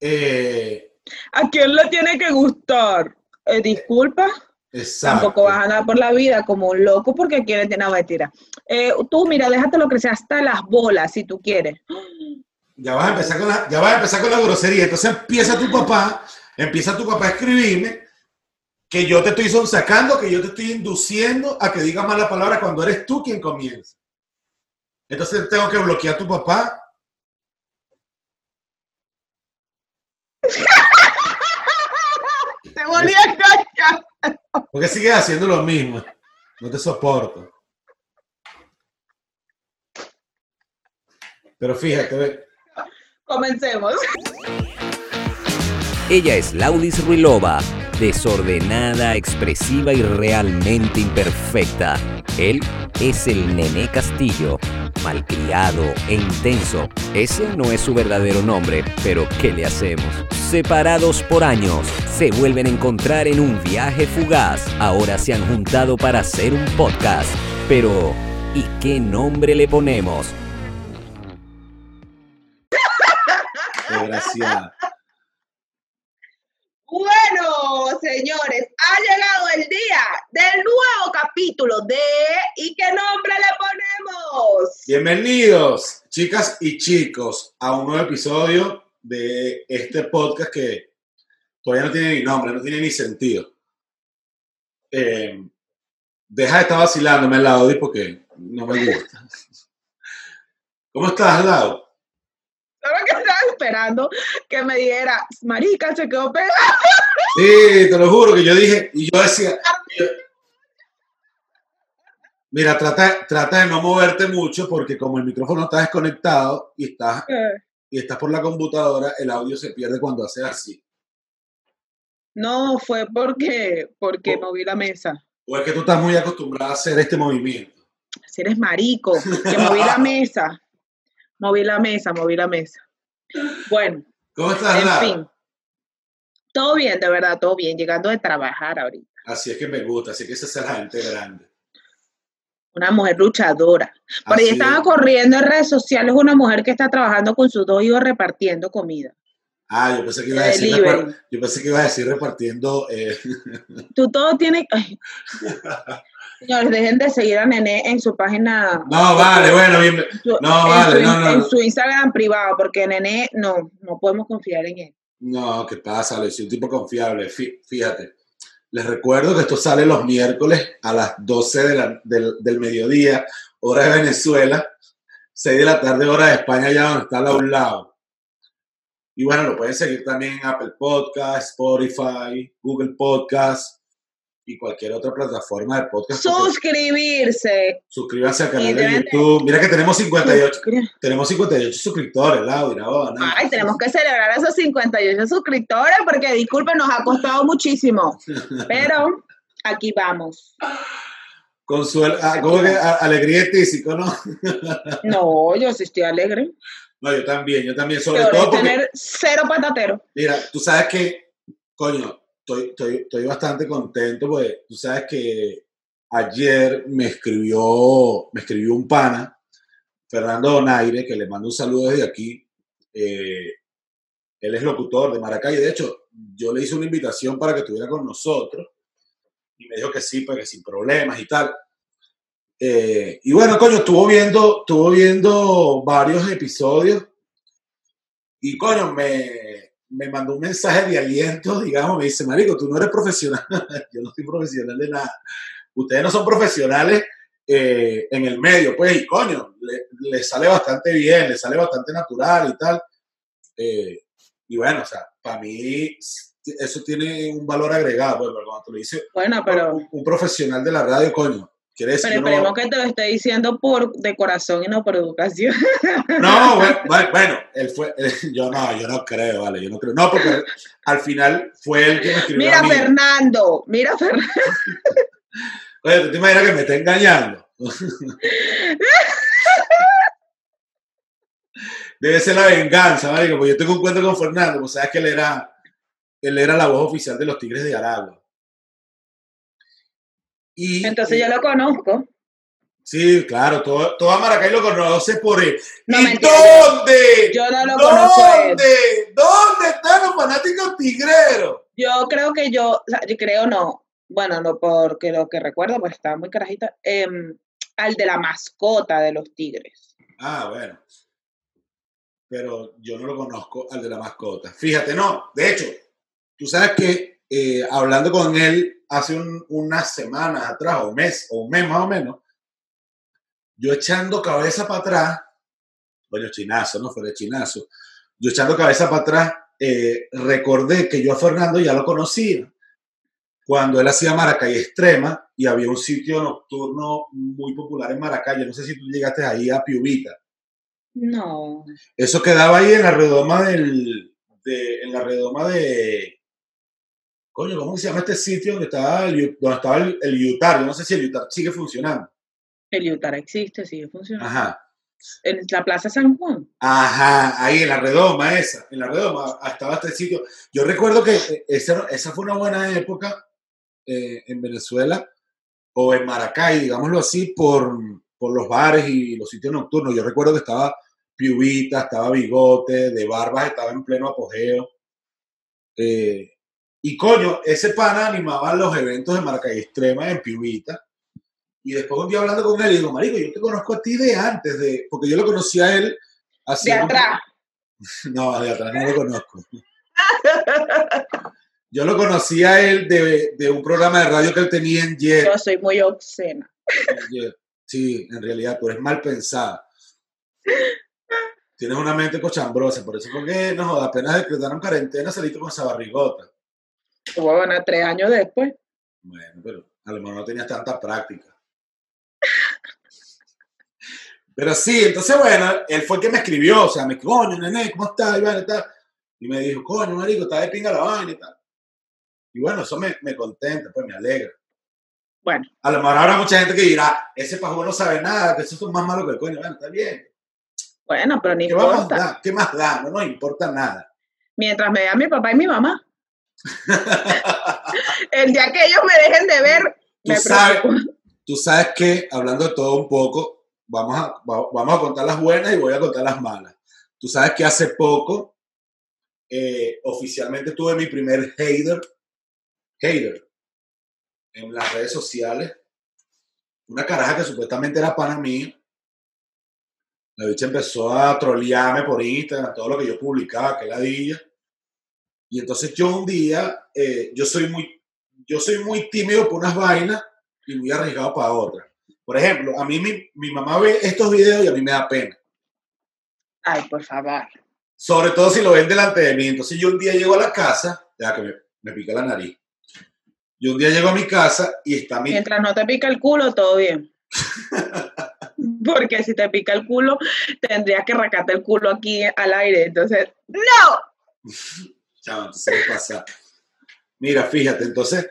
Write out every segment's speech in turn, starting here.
Eh, ¿A quién le tiene que gustar? Eh, disculpa. exacto. Tampoco vas a andar por la vida como un loco porque quieres tener una mentira. Eh, tú, mira, déjatelo crecer hasta las bolas si tú quieres. Ya vas a empezar con la, ya vas a empezar con la grosería. Entonces empieza tu papá, empieza tu papá a escribirme que yo te estoy sacando, que yo te estoy induciendo a que digas mala palabra cuando eres tú quien comienza. Entonces tengo que bloquear a tu papá. Te volví a engañar. Porque sigues haciendo lo mismo. No te soporto. Pero fíjate, ve, Comencemos. Ella es Laudis Ruilova, desordenada, expresiva y realmente imperfecta. Él es el Nené Castillo, malcriado e intenso. Ese no es su verdadero nombre, pero ¿qué le hacemos? Separados por años, se vuelven a encontrar en un viaje fugaz. Ahora se han juntado para hacer un podcast. Pero, ¿y qué nombre le ponemos? desgraciada. Bueno, señores, ha llegado el día del nuevo capítulo de ¿Y qué nombre le ponemos? Bienvenidos, chicas y chicos, a un nuevo episodio de este podcast que todavía no tiene ni nombre, no tiene ni sentido. Eh, deja de estar vacilándome al lado porque no me gusta. ¿Cómo estás, Lau? ¿Sabes que estaba esperando que me dijera, marica, se quedó pegada? Sí, te lo juro que yo dije, y yo decía, yo- mira, trata, trata de no moverte mucho porque como el micrófono está desconectado y estás, y estás por la computadora, el audio se pierde cuando haces así. No, fue porque, porque moví la mesa. O es que tú estás muy acostumbrada a hacer este movimiento. Si eres marico, que moví la mesa. Moví la mesa, moví la mesa. Bueno, ¿Cómo estás, en fin. Todo bien, de verdad, todo bien. Llegando de trabajar ahorita. Así es que me gusta, así que esa es la gente grande. Una mujer luchadora. Por ahí estaba es. corriendo en redes sociales una mujer que está trabajando con sus dos hijos repartiendo comida. Ah, yo pensé que iba a decir, yo pensé que iba a decir repartiendo. eh, Tú todo tienes... ay. Señores, dejen de seguir a Nené en su página... No, vale, bueno, bien. no, en vale, su, no, no, en su Instagram privado, porque Nené no, no podemos confiar en él. No, ¿qué pasa? Le soy un tipo confiable. Fí- Fíjate. Les recuerdo que esto sale los miércoles a las 12 de la- del, del mediodía, hora de Venezuela, 6 de la tarde, hora de España, allá donde está a un lado. Y bueno, lo pueden seguir también en Apple Podcast, Spotify, Google Podcast y cualquier otra plataforma de podcast. Suscribirse. Suscríbanse al canal de YouTube. Mira que tenemos 58, Suscri- tenemos 58 suscriptores, Laura. oh, no. Ay, tenemos que celebrar esos 58 suscriptores porque, disculpen, nos ha costado muchísimo. Pero aquí vamos. Consuelo, ah, ¿cómo que? A- alegría y tísico, ¿no? No, yo sí estoy alegre. No, yo también, yo también, sobre todo es porque, tener cero patatero. mira, tú sabes que, coño, estoy, estoy, bastante contento porque tú sabes que ayer me escribió, me escribió un pana, Fernando Donaire, que le mando un saludo desde aquí. eh, él es locutor de Maracay, de hecho, yo le hice una invitación para que estuviera con nosotros y me dijo que sí, pues que sin problemas y tal. Eh, y bueno, coño, estuvo viendo, estuvo viendo varios episodios y coño, me, me mandó un mensaje de aliento, digamos, me dice, Marico, tú no eres profesional, yo no soy profesional de nada. Ustedes no son profesionales eh, en el medio, pues, y coño, le, le sale bastante bien, le sale bastante natural y tal. Eh, y bueno, o sea, para mí eso tiene un valor agregado, pues, cuando te lo dice Bueno, pero, un, un profesional de la radio, coño, quiere decir pero esperemos que te lo esté diciendo por de corazón y no por educación. No, bueno, él fue, yo no, yo no creo, vale, yo no creo. No, porque al final fue él quien me escribió Mira, a mí. Fernando, mira, Fernando. Oye, ¿tú te imaginas que me está engañando? Debe ser la venganza, marico, porque yo tengo un cuento con Fernando, pues sabes que él era, él era la voz oficial de los Tigres de Aragua. Y, Entonces yo lo conozco. Sí, claro, todo, toda Maracay lo conoce por él. No, ¿Y mentira, dónde? Yo no lo conozco a él. ¿Dónde? ¿Dónde están los fanáticos tigreros? Yo creo que yo, o sea, yo creo no, bueno, no porque lo que recuerdo, pues estaba muy carajita, em, al de la mascota de los tigres. Ah, bueno. Pero yo no lo conozco al de la mascota. Fíjate, no. De hecho, tú sabes que eh, hablando con él hace un- unas semanas atrás, o un mes, o un mes más o menos, yo echando cabeza para atrás, bueno, chinazo, ¿no? Fue de chinazo. Yo echando cabeza para atrás, eh, recordé que yo a Fernando ya lo conocía cuando él hacía Maracay Extrema y había un sitio nocturno muy popular en Maracay. Yo no sé si tú llegaste ahí a Piubita. No, Eso quedaba ahí en la redoma del. De, en la redoma de. Coño, ¿cómo se llama este sitio donde estaba el, donde estaba el, el Yutar? Yo no sé si el Yutar sigue funcionando. el Utah existe, sigue funcionando. Ajá. En la Plaza San Juan. Ajá, ahí en la redoma esa. En la redoma estaba este sitio. Yo recuerdo que eh, esa, esa fue una buena época eh, en Venezuela o en Maracay, digámoslo así, por, por los bares y los sitios nocturnos. Yo recuerdo que estaba Piubita, estaba Bigote, de Barbas estaba en pleno apogeo. Eh, y coño, ese pana animaba los eventos de Maracay Extrema en Piubita. Y después un día hablando con él, digo, Marico, yo te conozco a ti de antes, de, porque yo lo conocí a él De haciendo- atrás. No, de atrás no lo conozco. Yo lo conocí a él de, de un programa de radio que él tenía en Jet. Yo soy muy obscena. Sí, en realidad, tú eres mal pensada. Tienes una mente cochambrosa, por eso fue que no apenas decretaron cuarentena saliste con esa barrigota. Bueno, tres años después. Bueno, pero a lo mejor no tenías tanta práctica. Pero sí, entonces bueno, él fue el que me escribió, o sea, me dijo, coño, nene, ¿cómo estás? Y, vaina y me dijo, coño, marico, está de pinga la vaina y tal. Y bueno, eso me, me contenta, pues me alegra. Bueno, A lo mejor habrá mucha gente que dirá, ese pajú no sabe nada, que eso es más malo que el coño. Bueno, está bien. bueno, pero ni ¿Qué, vamos a importa. dar? ¿Qué más da? No nos importa nada. Mientras me vean mi papá y mi mamá. El día que ellos me dejen de ver, Tú me sabes, tú sabes que, hablando de todo un poco, vamos a, va- vamos a contar las buenas y voy a contar las malas. Tú sabes que hace poco, eh, oficialmente tuve mi primer hater, hater, en las redes sociales. Una caraja que supuestamente era pana mía. La bicha empezó a trolearme por Instagram, todo lo que yo publicaba, que ladilla. Y entonces yo un día, eh, yo soy muy, yo soy muy tímido por unas vainas y muy arriesgado para otras. Por ejemplo, a mí mi, mi mamá ve estos videos y a mí me da pena. Ay, por favor. Sobre todo si lo ven delante de mí. Entonces yo un día llego a la casa, ya que me, me pica la nariz. Yo un día llego a mi casa y está mi... Mientras no te pica el culo, todo bien. Porque si te pica el culo, tendrías que racarte el culo aquí al aire. Entonces, ¡no! Entonces ¿qué pasa? Mira, fíjate, entonces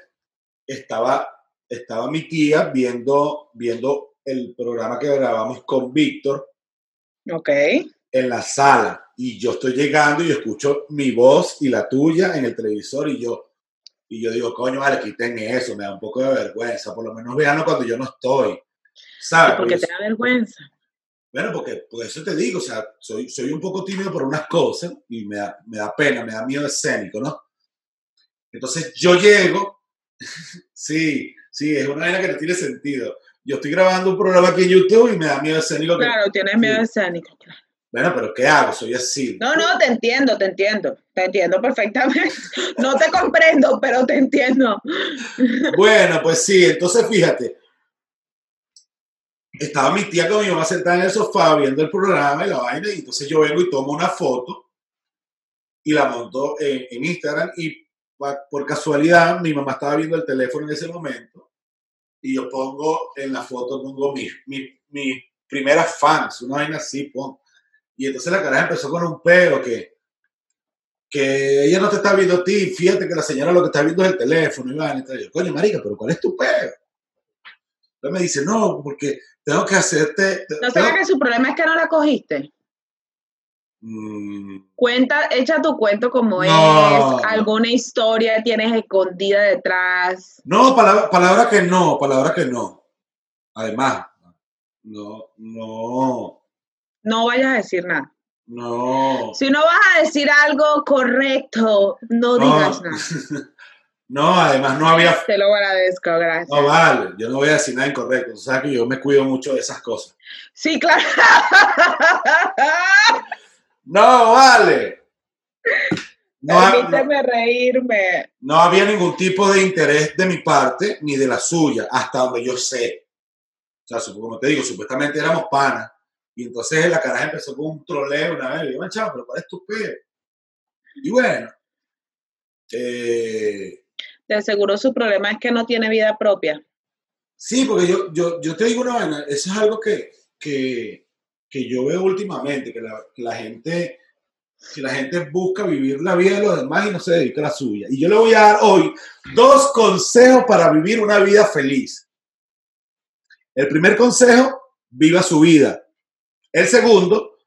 estaba, estaba mi tía viendo, viendo el programa que grabamos con Víctor Ok. en la sala y yo estoy llegando y escucho mi voz y la tuya en el televisor y yo y yo digo, coño, vale, quiten eso, me da un poco de vergüenza, por lo menos veanlo cuando yo no estoy. ¿Sabes? Porque- te da vergüenza. Bueno, porque por eso te digo, o sea, soy, soy un poco tímido por unas cosas y me da, me da pena, me da miedo escénico, ¿no? Entonces yo llego, sí, sí, es una vaina que no tiene sentido. Yo estoy grabando un programa aquí en YouTube y me da miedo escénico. que- Claro, tienes miedo Sí. escénico. claro. Bueno, pero ¿qué hago? Soy así. No, no, te entiendo, te entiendo. Te entiendo perfectamente. No te comprendo, pero te entiendo. Bueno, pues sí, entonces fíjate. Estaba mi tía con mi mamá sentada en el sofá viendo el programa y la vaina, y entonces yo vengo y tomo una foto y la monto en, Instagram y por casualidad mi mamá estaba viendo el teléfono en ese momento y yo pongo en la foto, pongo mis mi, mis primeras fans, una vaina así, pongo. Y entonces la cara empezó con un peo que, que ella no te está viendo a ti, fíjate que la señora lo que está viendo es el teléfono, y vaina, y yo, coño, marica, pero ¿cuál es tu peo? Entonces me dice, no, porque tengo que hacerte... ¿No será que su problema es que no la cogiste? Mm, Cuenta, echa tu cuento como No. es, alguna historia tienes escondida detrás. No, palabra, palabra que no, palabra que no. Además, no, no, No vayas a decir nada. no. Si no vas a decir algo correcto, no digas nada. No, además no había. Te lo agradezco, gracias. No vale, yo no voy a decir nada incorrecto. Tú sabes que yo me cuido mucho de esas cosas. Sí, claro. No vale. No, ha- Permíteme reírme. no había ningún tipo de interés de mi parte ni de la suya, hasta donde yo sé. O sea, como te digo, supuestamente éramos panas. Y entonces la caraja empezó con un troleo una vez. Y yo, chavo, pero ¿cuál es tu pedo? Y bueno, eh, De seguro su problema es que no tiene vida propia. Sí, porque yo, yo, yo te digo una vaina, eso es algo que, que, que yo veo últimamente, que la, gente que la gente busca vivir la vida de los demás y no se dedica a la suya. Y yo le voy a dar hoy dos consejos para vivir una vida feliz. El primer consejo, viva su vida. El segundo,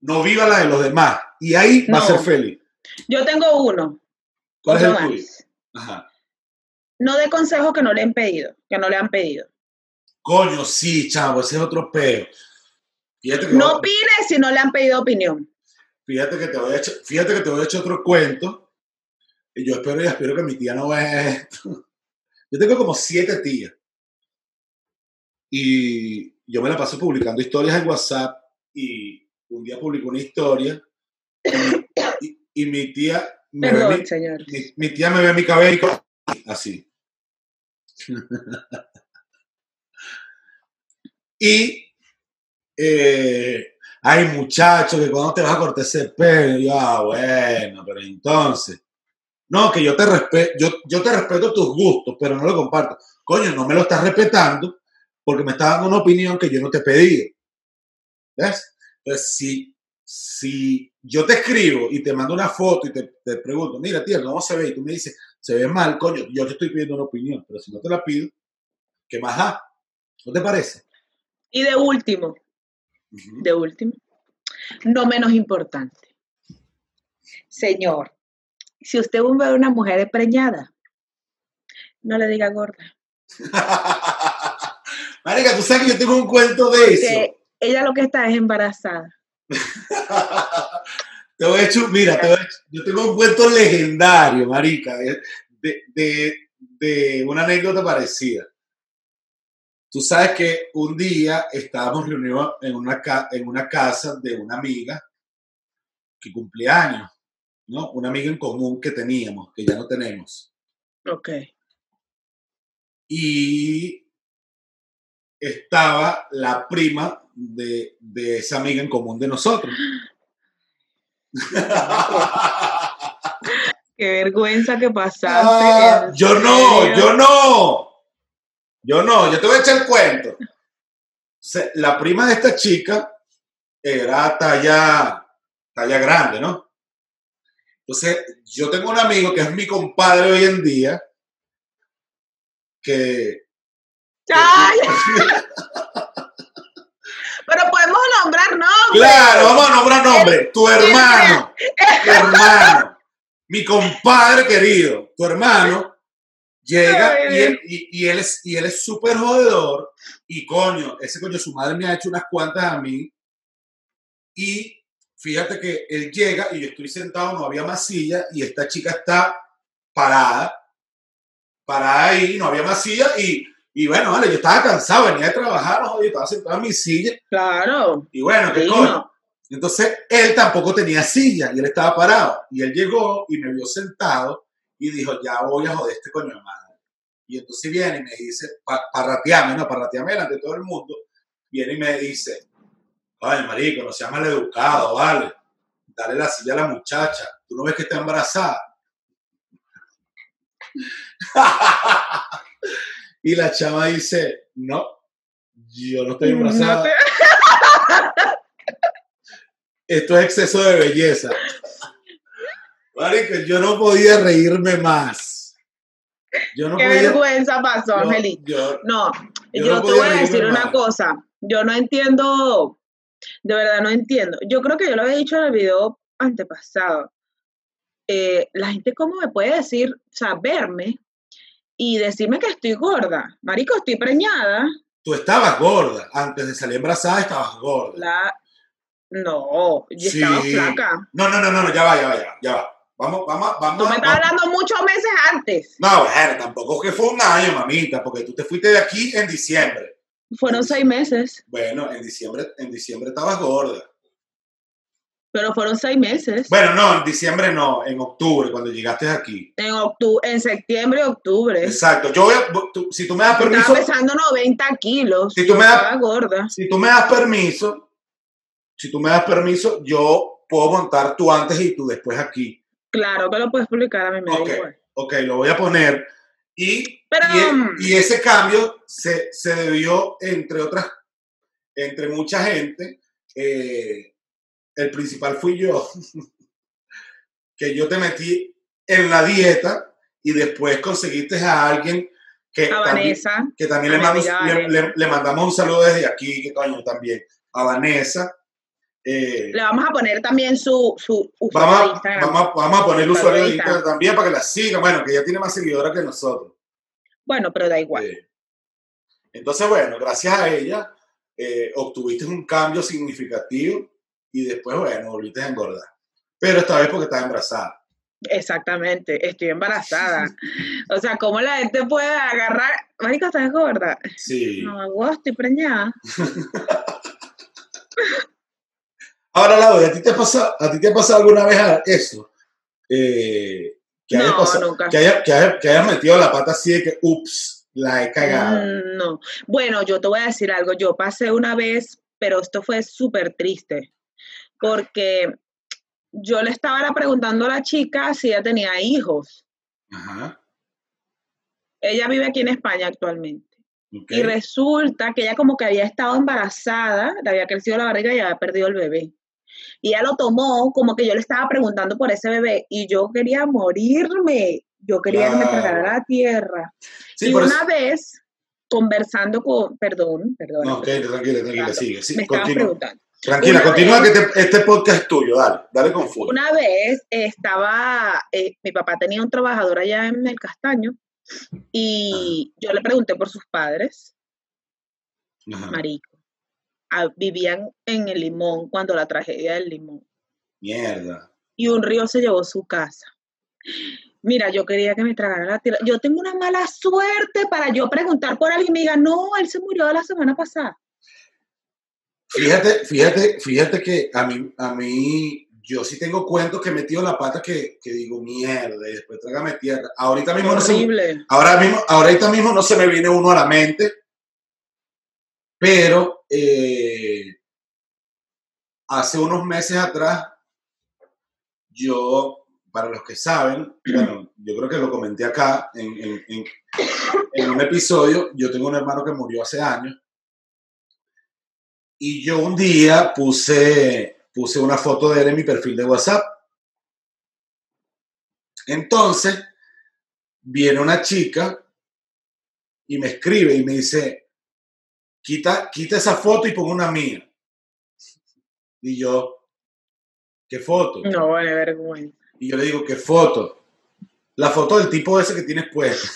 no viva la de los demás. Y ahí va a ser feliz. Yo tengo uno. ¿Cuál es el tuyo? Ajá. No de consejos que no le han pedido, que no le han pedido. Coño, sí, chavo, ese es otro peo. Fíjate que No opines si no le han pedido opinión. Fíjate que te voy a echar, fíjate que te voy a echar otro cuento. Y yo espero y espero que mi tía no vea esto. Yo tengo como siete tías. Y yo me la paso publicando historias en WhatsApp. Y un día publicó una historia. Y, y- y mi tía me ve mi, mi- mi tía me ve mi cabello así. y eh, hay muchachos que cuando te vas a cortar ese pelo, yo, ah, bueno, pero entonces, no, que yo te respeto, yo, yo te respeto tus gustos, pero no lo comparto. Coño, no me lo estás respetando porque me estás dando una opinión que yo no te he pedido. ¿Ves? Entonces, si, si yo te escribo y te mando una foto y te, te pregunto, mira, tía, ¿cómo se ve? Y tú me dices, se ve mal, coño, yo te estoy pidiendo una opinión, pero si no te la pido, ¿qué más da? ¿No te parece? Y de último, de último, no menos importante. Señor, si usted ve a una mujer preñada, no le diga gorda. Marica, tú sabes que yo tengo un cuento de eso. Ella lo que está es embarazada. te voy a echar, mira, te a echar- yo tengo un cuento legendario, marica, de, de, de- una anécdota parecida. Tú sabes que un día estábamos reunidos en una, ca- en una casa de una amiga que cumplía años, ¿no? Una amiga en común que teníamos, que ya no tenemos. Ok. y estaba la prima de, de esa amiga en común de nosotros. Qué vergüenza que pasaste. Ah, ¿en yo no, yo no. Yo no, yo te voy a echar el cuento. La prima de esta chica era talla, talla grande, ¿no? Entonces, yo tengo un amigo que es mi compadre hoy en día, que... ¡Ay! Pero podemos nombrar nombres. Claro, vamos a nombrar nombre. Tu hermano, tu hermano, mi compadre querido, tu hermano llega Ay, y él, y, y él es y él es súper jodedor. Y coño, ese coño su madre me ha hecho unas cuantas a mí. Y fíjate que él llega y yo estoy sentado, no había más silla y esta chica está parada, parada ahí, no había más silla y, y bueno, vale, yo estaba cansado, venía de trabajar, no, jodí, estaba sentado en mi silla Claro. y bueno, ¿qué coño? Entonces, él tampoco tenía silla y él estaba parado. Y él llegó y me vio sentado y dijo, ya voy a joder este coño de madre. Y entonces viene y me dice, pa- parrateame, no, parrateame delante de todo el mundo. Viene y me dice, ay, marico, no seas maleducado, vale. Dale la silla a la muchacha. ¿Tú no ves que está embarazada? y la chama dice, no, yo no estoy embarazada No te- esto es exceso de belleza. Marico, yo no podía reírme más. Yo no Qué podía. vergüenza pasó, Angelito. yo- No, Yo yo, no te voy a decir una más. cosa. Yo no entiendo, de verdad no entiendo. Yo creo que yo lo había dicho en el video antepasado. Eh, la gente, ¿cómo me puede decir, o sea, verme y decirme que estoy gorda? Marico, estoy preñada. tú estabas gorda. Antes de salir embarazada estabas gorda. La... No, yo estaba Sí. flaca. No, no, no, no, no, ya va, ya va, ya va, ya va. Vamos, vamos, vamos. Tú me estás vamos. hablando muchos meses antes. No, bueno, tampoco que fue un año, mamita, porque tú te fuiste de aquí en diciembre. Fueron seis meses, Bueno, en diciembre, en diciembre estabas gorda. Pero fueron seis meses. Bueno, no, en diciembre no, en octubre, cuando llegaste aquí. En octubre, en septiembre y octubre. Exacto. Yo voy a, tú- si tú me das permiso, Estaba pesando 90 kilos. Si tú me das- gorda. si tú me das permiso, si tú me das permiso, yo puedo montar tú antes y tú después aquí. Claro que lo puedes publicar a mí me da Ok. lo voy a poner. Y, Pero, y, e- mm. y ese cambio se, se debió, entre otras, entre mucha gente, eh, el principal fui yo, que yo te metí en la dieta y después conseguiste a alguien que A también, Vanessa. que también le, mando- le, Vanessa. le- le mandamos un saludo desde aquí, que coño también, a Vanessa. Eh, Le vamos a poner también su, su usuario vamos, de Instagram. vamos, vamos a poner el Usuario de Instagram también para que la siga. Bueno, que ella tiene más seguidora que nosotros. Bueno, pero da igual. Eh, entonces, bueno, gracias a ella eh, obtuviste un cambio significativo y después, bueno, volviste a engordar. Pero esta vez porque estás embarazada. Exactamente, estoy embarazada. o sea, ¿cómo la gente puede agarrar? Marica, ¿estás gorda? Sí. No, vos estoy preñada. Ahora, Laura, ¿a ti te ha pasado, a ti te ha pasado alguna vez eso? Eh, que, hayas No, pasado- nunca. que, hayas, que, hayas, que hayas metido la pata así de que, ups, la he cagado. Mm, No. Bueno, yo te voy a decir algo. Yo pasé una vez, pero esto fue súper triste. Porque yo le estaba preguntando a la chica si ella tenía hijos. Ajá. Ella vive aquí en España actualmente. Y resulta que ella como que había estado embarazada, le había crecido la barriga y había perdido el bebé. Y ella lo tomó como que yo le estaba preguntando por ese bebé y yo quería morirme. Yo quería que me Claro. tragara la tierra. Sí, y una eso- vez, conversando con, perdón, perdón, No, ok, tranquila, tranquila, Claro. sigue. sí, me continúa. preguntando. Tranquila, Una continúa vez- que te- este podcast es tuyo, dale, dale con full. Una vez estaba, eh, mi papá tenía un trabajador allá en el Castaño y yo le pregunté por sus padres, Ajá. marico. Vivían en el Limón cuando la tragedia del Limón. Mierda. y un río se llevó su casa. Mira, yo quería que me tragara la tierra. Yo tengo una mala suerte para yo preguntar por alguien y me diga, no, él se murió la semana pasada. Fíjate, fíjate, fíjate que a mí, a mí, yo sí tengo cuentos que he metido la pata que, que digo mierda y después trágame tierra. Ahorita mismo no se, ahora mismo, ahorita mismo no se me viene uno a la mente, pero eh, hace unos meses atrás, yo, para los que saben, bueno, yo creo que lo comenté acá en, en- en- en un episodio, yo tengo un hermano que murió hace años, y yo un día puse, puse una foto de él en mi perfil de WhatsApp. Entonces, viene una chica y me escribe y me dice, quita, quita esa foto y pon una mía. Y yo, ¿qué foto? No, vale, vergüenza. Y yo le digo, ¿qué foto? La foto del tipo ese que tienes puesto.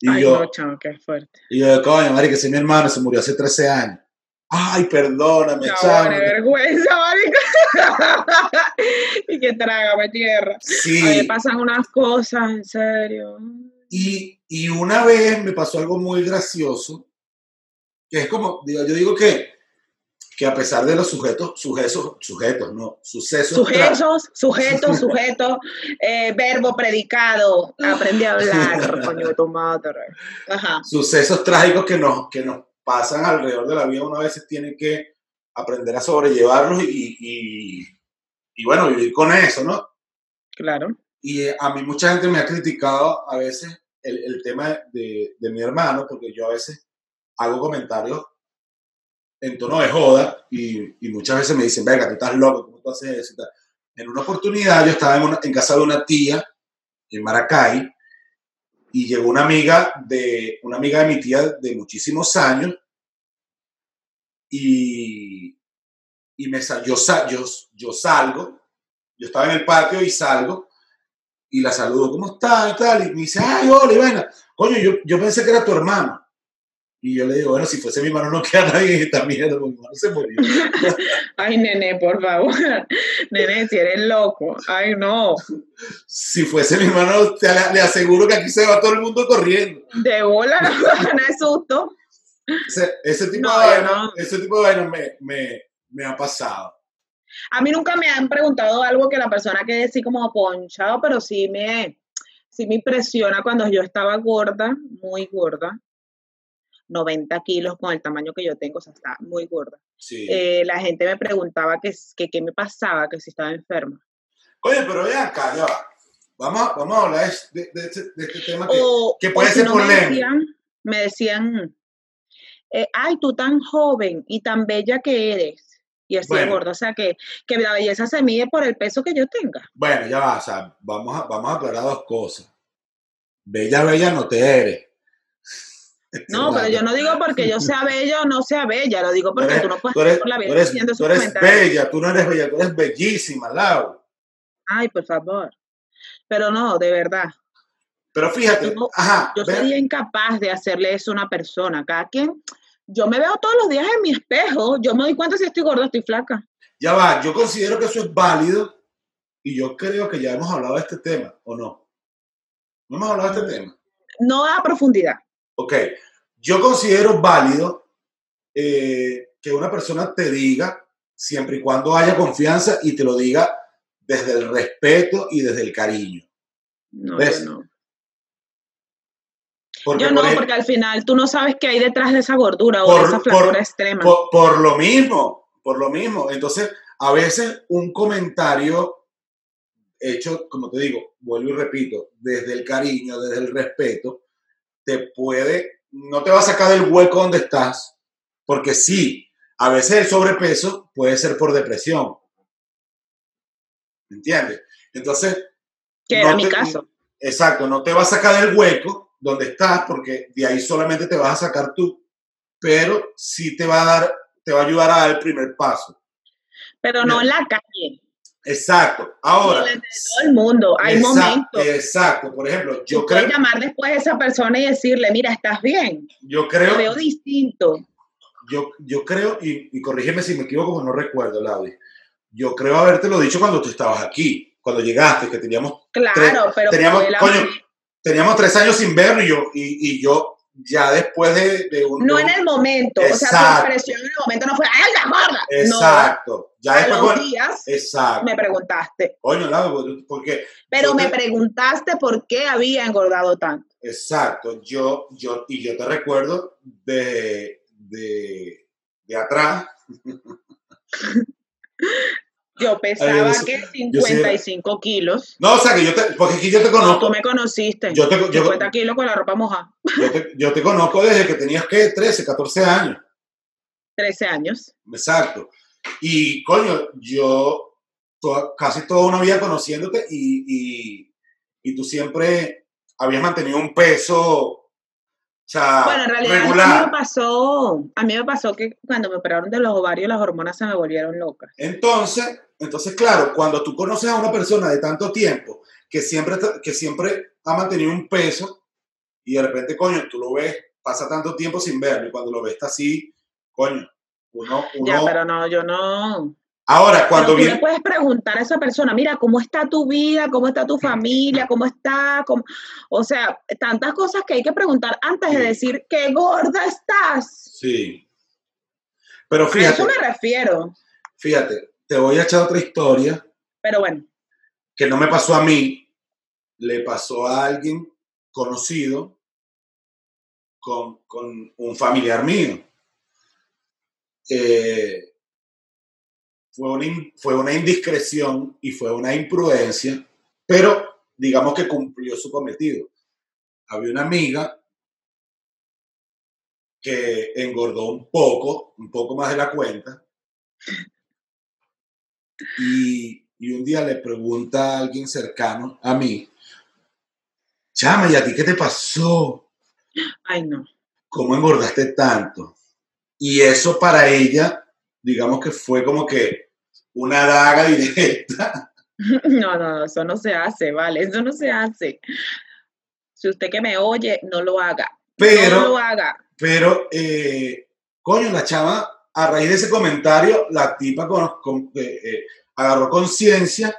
Y Ay, yo, no, chamo, qué fuerte. y yo, coño, marica, ese es mi hermano, se murió hace 13 años. Ay, perdóname, No, chamo. vergüenza, marica. y que trágame tierra. Sí, me pasan unas cosas, en serio. y, y una vez me pasó algo muy gracioso, que es como, digo, yo digo que, que a pesar de los sujetos, sujetos, sujetos, no, sucesos, Sujetos, sujetos, sujetos, eh, verbo predicado. Aprendí a hablar, coño tu madre. Ajá. sucesos trágicos que nos, que nos pasan alrededor de la vida, uno a veces tiene que aprender a sobrellevarlos y, y, y bueno, vivir con eso, ¿no? Claro. Y eh, a mí mucha gente me ha criticado a veces el, el tema de, de mi hermano, porque yo a veces hago comentarios en tono de joda y, y muchas veces me dicen, venga, tú estás loco, ¿cómo tú haces eso? En una oportunidad yo estaba en, una- en casa de una tía en Maracay y llegó una amiga de una amiga de mi tía de muchísimos años y, y me, yo, yo, yo salgo, yo estaba en el patio y salgo y la saludo, ¿cómo estás? Y tal, y me dice, ay, hola, Ivana, coño, yo, yo pensé que era tu hermano. Y yo le digo, bueno, si fuese mi hermano no queda nadie en esta mierda, mi hermano se murió. Ay, nene, por favor. Nene, si eres loco. Ay, no. Si fuese mi hermano, te, le aseguro que aquí se va todo el mundo corriendo. De bola, no, no es susto. Ese, ese tipo No, de vainas, no. ese tipo de me, me, me ha pasado. A mí nunca me han preguntado algo que la persona quede así como ponchado, pero sí me, sí me impresiona cuando yo estaba gorda, muy gorda, 90 kilos con el tamaño que yo tengo, o sea, está muy gorda. Sí. Eh, la gente me preguntaba que, s- que qué me pasaba, que si estaba enferma. Oye, pero ven acá, ya va. Vamos, a- vamos a hablar de, de este, de este tema que, O, que puede si ser no me decían, me decían, eh, ay, tú tan joven y tan bella que eres. Y así de Bueno. gorda, o sea, que, que la belleza se mide por el peso que yo tenga. Bueno, ya va, o sea, vamos a, vamos a aclarar dos cosas. Bella, bella no te eres. No, pero yo no digo porque yo sea bella o no sea bella, lo digo Tú porque eres, tú no puedes tú eres- por la tú vida eres- haciendo tú eres bella, tú no eres bella, tú eres bellísima, Lau. Ay, por favor. Pero no, de verdad. Pero fíjate, Yo- ajá, Yo sería incapaz de hacerle eso a una persona. Cada quien, yo me veo todos los días en mi espejo, yo me doy cuenta si estoy gorda o estoy flaca. ya va, yo considero que eso es válido y yo creo que ya hemos hablado de este tema, ¿o no? ¿No hemos hablado de este tema? No a profundidad. Ok, yo considero válido eh, que una persona te diga, siempre y cuando haya confianza, y te lo diga desde el respeto y desde el cariño. No, no. Porque, Yo no, por, porque al final tú no sabes qué hay detrás de esa gordura o Por- de esa por- flacura extrema. por- por lo mismo, por lo mismo. Entonces, a veces un comentario hecho, como te digo, vuelvo y repito, desde el cariño, desde el respeto, te puede, no te va a sacar del hueco donde estás, porque sí, a veces el sobrepeso puede ser por depresión. ¿Me entiendes? Entonces, que era no mi te- caso. Exacto, no te va a sacar del hueco donde estás, porque de ahí solamente te vas a sacar tú, pero sí te va a dar, te va a ayudar a dar el primer paso. Pero no en la calle. Exacto. Ahora, de todo el mundo. Hay exa- momentos. Exacto. Por ejemplo, yo creo, llamar después a esa persona y decirle, mira, estás bien. yo creo, veo distinto. yo, yo creo, y, y corrígeme si me equivoco, porque no recuerdo, Laudi. Yo creo haberte lo dicho cuando tú estabas aquí, cuando llegaste, que teníamos Claro, pero teníamos, coño, teníamos tres años sin verlo y yo, y, y yo ya después de, de un... no en el momento. O sea, Exacto. tu expresión en el momento no fue, ¡ay, la gorda! Exacto. Ya No, a después... los días exacto. me preguntaste. Coño, Laudi, porque... Pero yo me te- preguntaste por qué había engordado tanto. Exacto. Yo, yo, y yo te recuerdo de, de, de atrás. Yo pesaba que yo sí era- 55 kilos. No, o sea, que yo te... Porque aquí yo te No, conozco. tú me conociste. Yo te, yo, 50 kilos con la ropa mojada. yo te, yo te conozco desde que tenías, ¿qué? 13, 14 años. 13 años. Exacto. Y, coño, yo toda- casi toda una vida conociéndote y, y, y tú siempre habías mantenido un peso, sea, Bueno, en realidad a mí me regular. pasó, a mí me pasó que cuando me operaron de los ovarios las hormonas se me volvieron locas. Entonces, entonces, claro, cuando tú conoces a una persona de tanto tiempo que siempre, que siempre ha mantenido un peso y de repente, coño, tú lo ves, pasa tanto tiempo sin verlo y cuando lo ves está así, coño, uno, Ya, uno... pero no, yo no. Ahora, cuando viene... le puedes preguntar a esa persona, mira, ¿cómo está tu vida? ¿Cómo está tu familia? ¿Cómo está? ¿Cómo-?" O sea, tantas cosas que hay que preguntar antes de decir, qué gorda estás. Sí. Pero A fíjate, eso me refiero. fíjate, te voy a echar otra historia Pero bueno, que no me pasó a mí, le pasó a alguien conocido con, con un familiar mío. Eh, fue, una, fue una indiscreción y fue una imprudencia, pero digamos que cumplió su cometido. Había una amiga que engordó un poco, un poco más de la cuenta, y, y un día le pregunta a alguien cercano a mí, Chama, ¿y a ti qué te pasó? ay no. ¿Cómo engordaste tanto? Y eso para ella, digamos que fue como que una daga directa. No, no, eso no se hace, vale, eso no se hace. Si usted que me oye, no lo haga. No lo Pero, haga. Pero, eh, coño, la chava, a raíz de ese comentario, la tipa con- con- eh, eh, agarró conciencia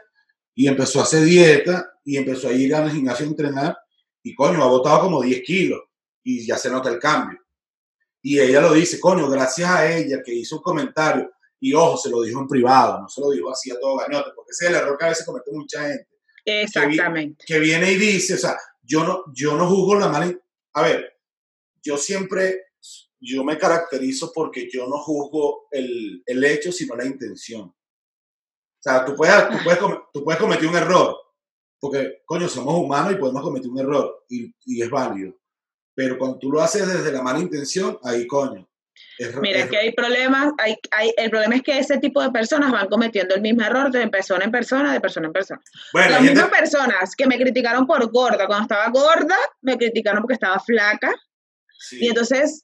y empezó a hacer dieta y empezó a ir al gimnasio a entrenar y, coño, ha botado como 10 kilos y ya se nota el cambio. Y ella lo dice, coño, gracias a ella que hizo un comentario y, ojo, se lo dijo en privado, no se lo dijo así a todo gañote, porque ese es el error que a veces comete mucha gente Exactamente. que viene y dice, o sea, yo no, yo no juzgo la mala... A ver, yo siempre, yo me caracterizo porque yo no juzgo el, el hecho, sino la intención. O sea, tú puedes, tú, puedes, tú puedes cometer un error, porque, coño, somos humanos y podemos cometer un error, y, y es válido. Pero cuando tú lo haces desde la mala intención, ahí, coño. Es, Mira, es- que hay problemas, hay, hay, el problema es que ese tipo de personas van cometiendo el mismo error de persona en persona, de persona en persona. bueno, Las mismas personas que me criticaron por gorda, cuando estaba gorda, me criticaron porque estaba flaca, sí. y entonces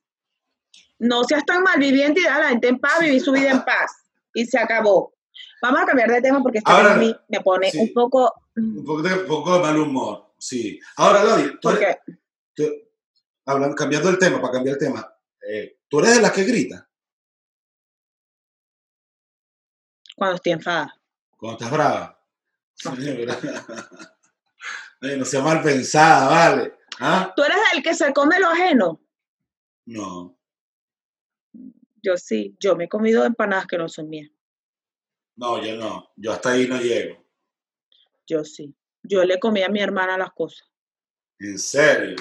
no seas tan malviviente y deja a la gente en paz, vivir su vida en paz, y se acabó. Vamos a cambiar de tema porque este Ahora, tema a mí me pone sí. un poco... un poco de, un poco de mal humor, sí. Ahora, Gaby, tú eres- tú- hablando, cambiando el tema, para cambiar el tema, eh, tú eres de las que grita cuando estoy enfadada. cuando estás brava. No. Sea mal pensada, ¿vale? ¿Ah? ¿Tú eres el que se come lo ajeno? No, Yo sí, yo me he comido empanadas que no son mías. no, yo no. Yo hasta ahí no llego. Yo sí. Yo le comí a mi hermana las cosas. En serio.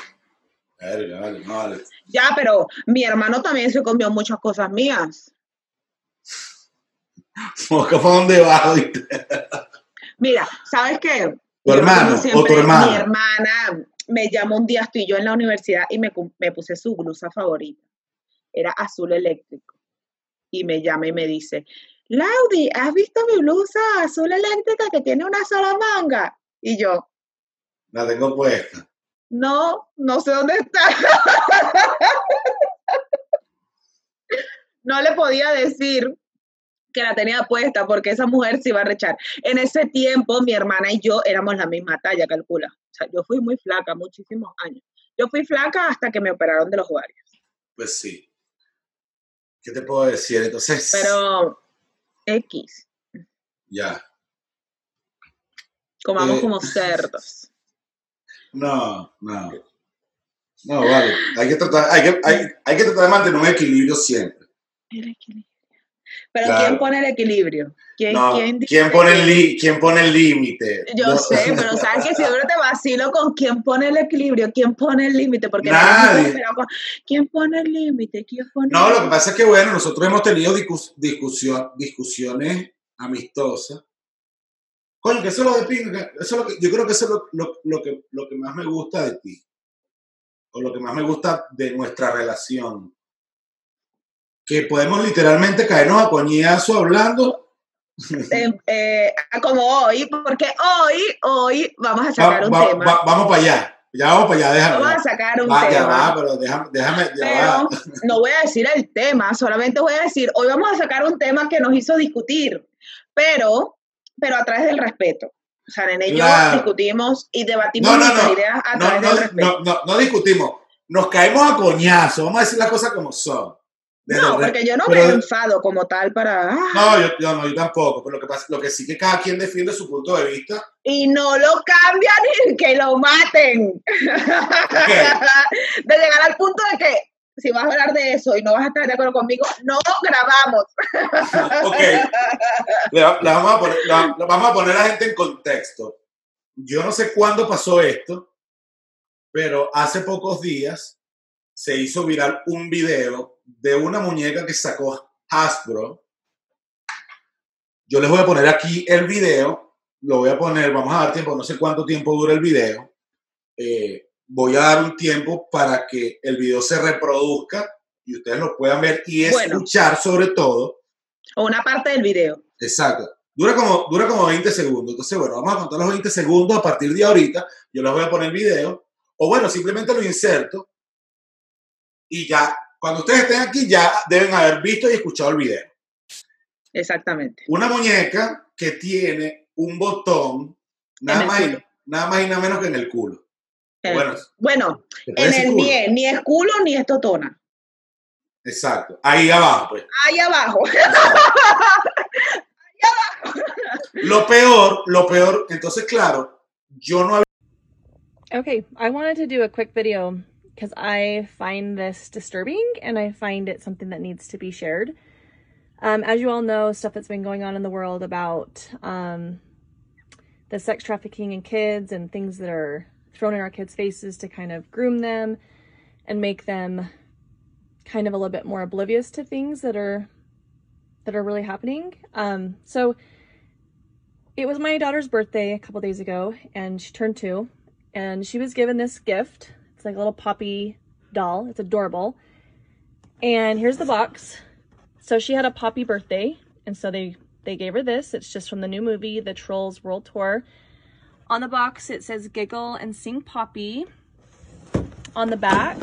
Verga, vale, no vale. Ya, pero mi hermano también se comió muchas cosas mías. Para dónde va. Mira, ¿sabes qué? ¿Tu Yo hermano como o siempre, tu hermana? Mi hermana me llamó un día, estoy yo en la universidad y me, me puse su blusa favorita. Era azul eléctrico. Y me llama y me dice, Laudi, ¿has visto mi blusa azul eléctrica que tiene una sola manga? Y yo, La tengo puesta. No, no sé dónde está. no le podía decir que la tenía puesta porque esa mujer se iba a rechar. En ese tiempo, mi hermana y yo éramos la misma talla, calcula. O sea, yo fui muy flaca muchísimos años. Yo fui flaca hasta que me operaron de los ovarios. Pues sí. ¿Qué te puedo decir? Entonces, Pero X, ya. comamos Eh, como cerdos. No, no. No, vale. Hay que tratar, hay que, hay, hay que tratar de mantener un equilibrio siempre. El equilibrio. Pero Claro. ¿quién pone el equilibrio? ¿Quién, No, quién ¿quién, pone el li- ¿Quién pone el límite? Yo No. sé, pero sabes que siempre te vacilo con quién pone el equilibrio, quién pone el límite, porque Nadie. con, quién pone el límite, No, lo que pasa es que, bueno, nosotros hemos tenido discus- discusión, discusiones amistosas. Coño, que eso es lo de pinga, eso es lo que, yo creo que eso es lo, lo- lo que, lo que más me gusta de ti. O lo que más me gusta de nuestra relación. Que podemos literalmente caernos a coñazo hablando. Eh, eh, como hoy, porque hoy, hoy vamos a Va- sacar un va- tema. va- vamos para allá. Ya vamos para allá, déjame. vamos a ya. sacar un Va, ya tema. va, pero déjame, déjame, ya pero va. no voy a decir el tema, solamente voy a decir, hoy vamos a sacar un tema que nos hizo discutir, pero, pero a través del respeto. O sea, Nene y yo discutimos y debatimos No, no, nuestras no. ideas a través del respeto. no, no, no discutimos. Nos caemos a coñazo. Vamos a decir las cosas como son. Desde No, porque yo no pero- me enfado como tal para... ah, No, yo, yo no, yo tampoco. Pero lo que, pasa, lo que sí que cada quien defiende su punto de vista. y no lo cambian y que lo maten. De llegar al punto de que si vas a hablar de eso y no vas a estar de acuerdo conmigo, no grabamos. ok. Le, va- le vamos a poner, la vamos a poner a la gente en contexto. Yo no sé cuándo pasó esto, pero hace pocos días se hizo viral un video de una muñeca que sacó Hasbro. Yo les voy a poner aquí el video. Lo voy a poner, vamos a dar tiempo, no sé cuánto tiempo dura el video. Eh, voy a dar un tiempo para que el video se reproduzca y ustedes lo puedan ver y Bueno. escuchar sobre todo. O una parte del video. Exacto. Dura como, dura como 20 segundos. Entonces, bueno, vamos a contar los 20 segundos a partir de ahorita. Yo les voy a poner el video. O bueno, simplemente lo inserto. Y ya, cuando ustedes estén aquí, ya deben haber visto y escuchado el video. Exactamente. Una muñeca que tiene un botón, nada, más, y, nada más y nada menos que en el culo. Bueno, Bueno, en el culo? ni, ni es culo ni es totona. Exacto. Ahí abajo, pues. Ahí abajo. Lo peor, lo peor, entonces, claro, yo no había Okay, I wanted to do a quick video because I find this disturbing and I find it something that needs to be shared. Um, as you all know, stuff that's been going on in the world about um, the sex trafficking in kids and things that are thrown in our kids' faces to kind of groom them and make them kind of a little bit more oblivious to things that are that are really happening. Um, so it was my daughter's birthday a couple days ago, and she turned two, and she was given this gift. It's like a little poppy doll. It's adorable. And here's the box. So she had a poppy birthday, and so they they gave her this. It's just from the new movie, The Trolls World Tour. On the box, it says "Giggle and Sing Poppy." On the back,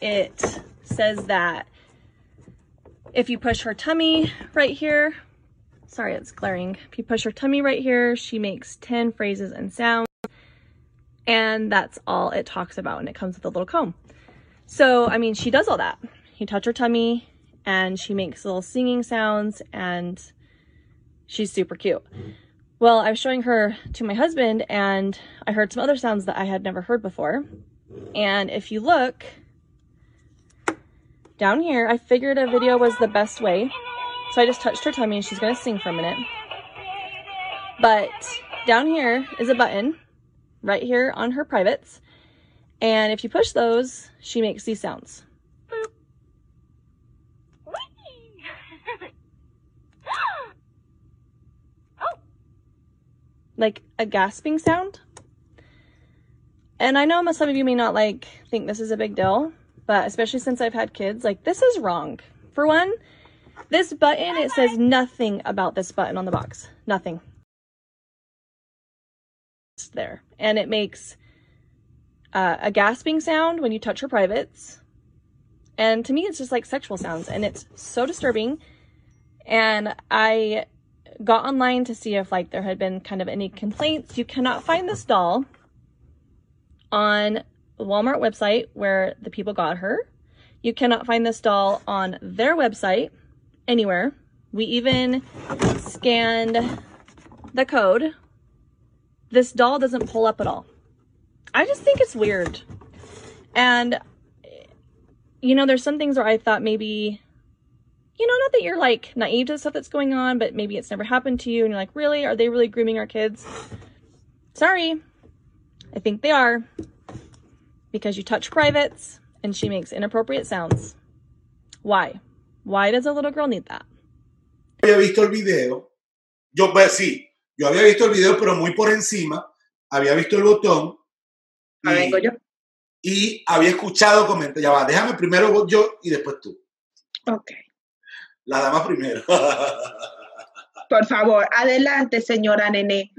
it says that if you push her tummy right here, sorry, it's glaring. If you push her tummy right here, she makes 10 phrases and sounds. And that's all it talks about. And it comes with a little comb. So, I mean, she does all that. You touch her tummy and she makes little singing sounds and she's super cute. Well, I was showing her to my husband and I heard some other sounds that I had never heard before. And if you look down here, I figured a video was the best way. So I just touched her tummy and she's gonna sing for a minute. But down here is a button right here on her privates. And if you push those, she makes these sounds. Like a gasping sound. And I know some of you may not like think this is a big deal, but especially since I've had kids, like this is wrong. For one, this button, it says nothing about this button on the box. Nothing. It's there. And it makes uh, a gasping sound when you touch her privates. And to me, it's just like sexual sounds. And it's so disturbing. And I got online to see if like there had been kind of any complaints. You cannot find this doll on the Walmart website where the people got her. You cannot find this doll on their website anywhere. We even scanned the code. This doll doesn't pull up at all. I just think it's weird. And, you know, there's some things where I thought maybe, you know, not that you're like naive to the stuff that's going on, but maybe it's never happened to you and you're like, really? Are they really grooming our kids? Sorry. I think they are. Because you touch privates and she makes inappropriate sounds. Why? Why does a little girl need that? había visto el video. Yo, pues sí, yo había visto el video, pero muy por encima. Había visto el botón. Ahora vengo yo. y había escuchado comentarios. Ya va, déjame primero yo y después tú. Ok. La dama primero. Por favor, adelante, señora Nene.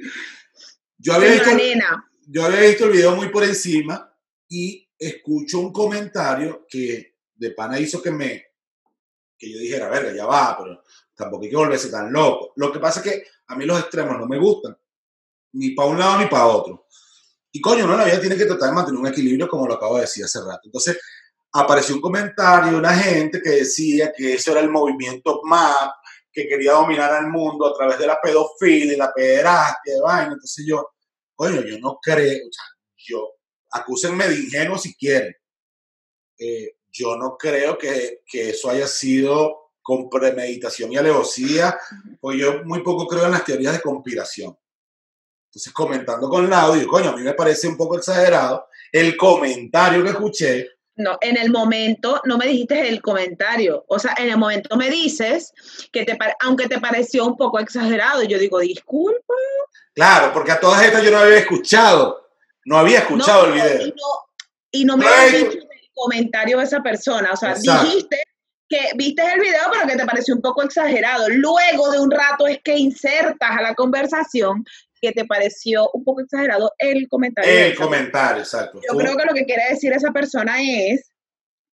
yo, había visto, Nena. yo había visto el video muy por encima y escucho un comentario que de pana hizo que me que yo dijera, verga, ya va, pero tampoco hay que volverse tan loco. Lo que pasa es que a mí los extremos no me gustan, ni para un lado ni para otro. Y coño, en la vida tiene que tratar de mantener un equilibrio como lo acabo de decir hace rato. Entonces, apareció un comentario de una gente que decía que eso era el movimiento MAP, que quería dominar al mundo a través de la pedofilia y la pederastia de vaina. Entonces yo, coño, yo no creo, o sea, yo, acúsenme de ingenuo si quieren. Eh, yo no creo que, que eso haya sido con premeditación y alevosía, pues yo muy poco creo en las teorías de conspiración. Entonces, comentando con el audio, coño, a mí me parece un poco exagerado el comentario que escuché. No, en el momento no me dijiste el comentario. O sea, en el momento me dices que te aunque te pareció un poco exagerado, y yo digo, disculpa. Claro, porque a todas estas yo no había escuchado, no había escuchado no, el video. Y no, y no me hay- dicho el comentario de esa persona. O sea, Exacto. dijiste que viste el video, pero que te pareció un poco exagerado. Luego de un rato es que insertas a la conversación que te pareció un poco exagerado el comentario. El comentario, exacto. Yo creo que lo que quiere decir esa persona es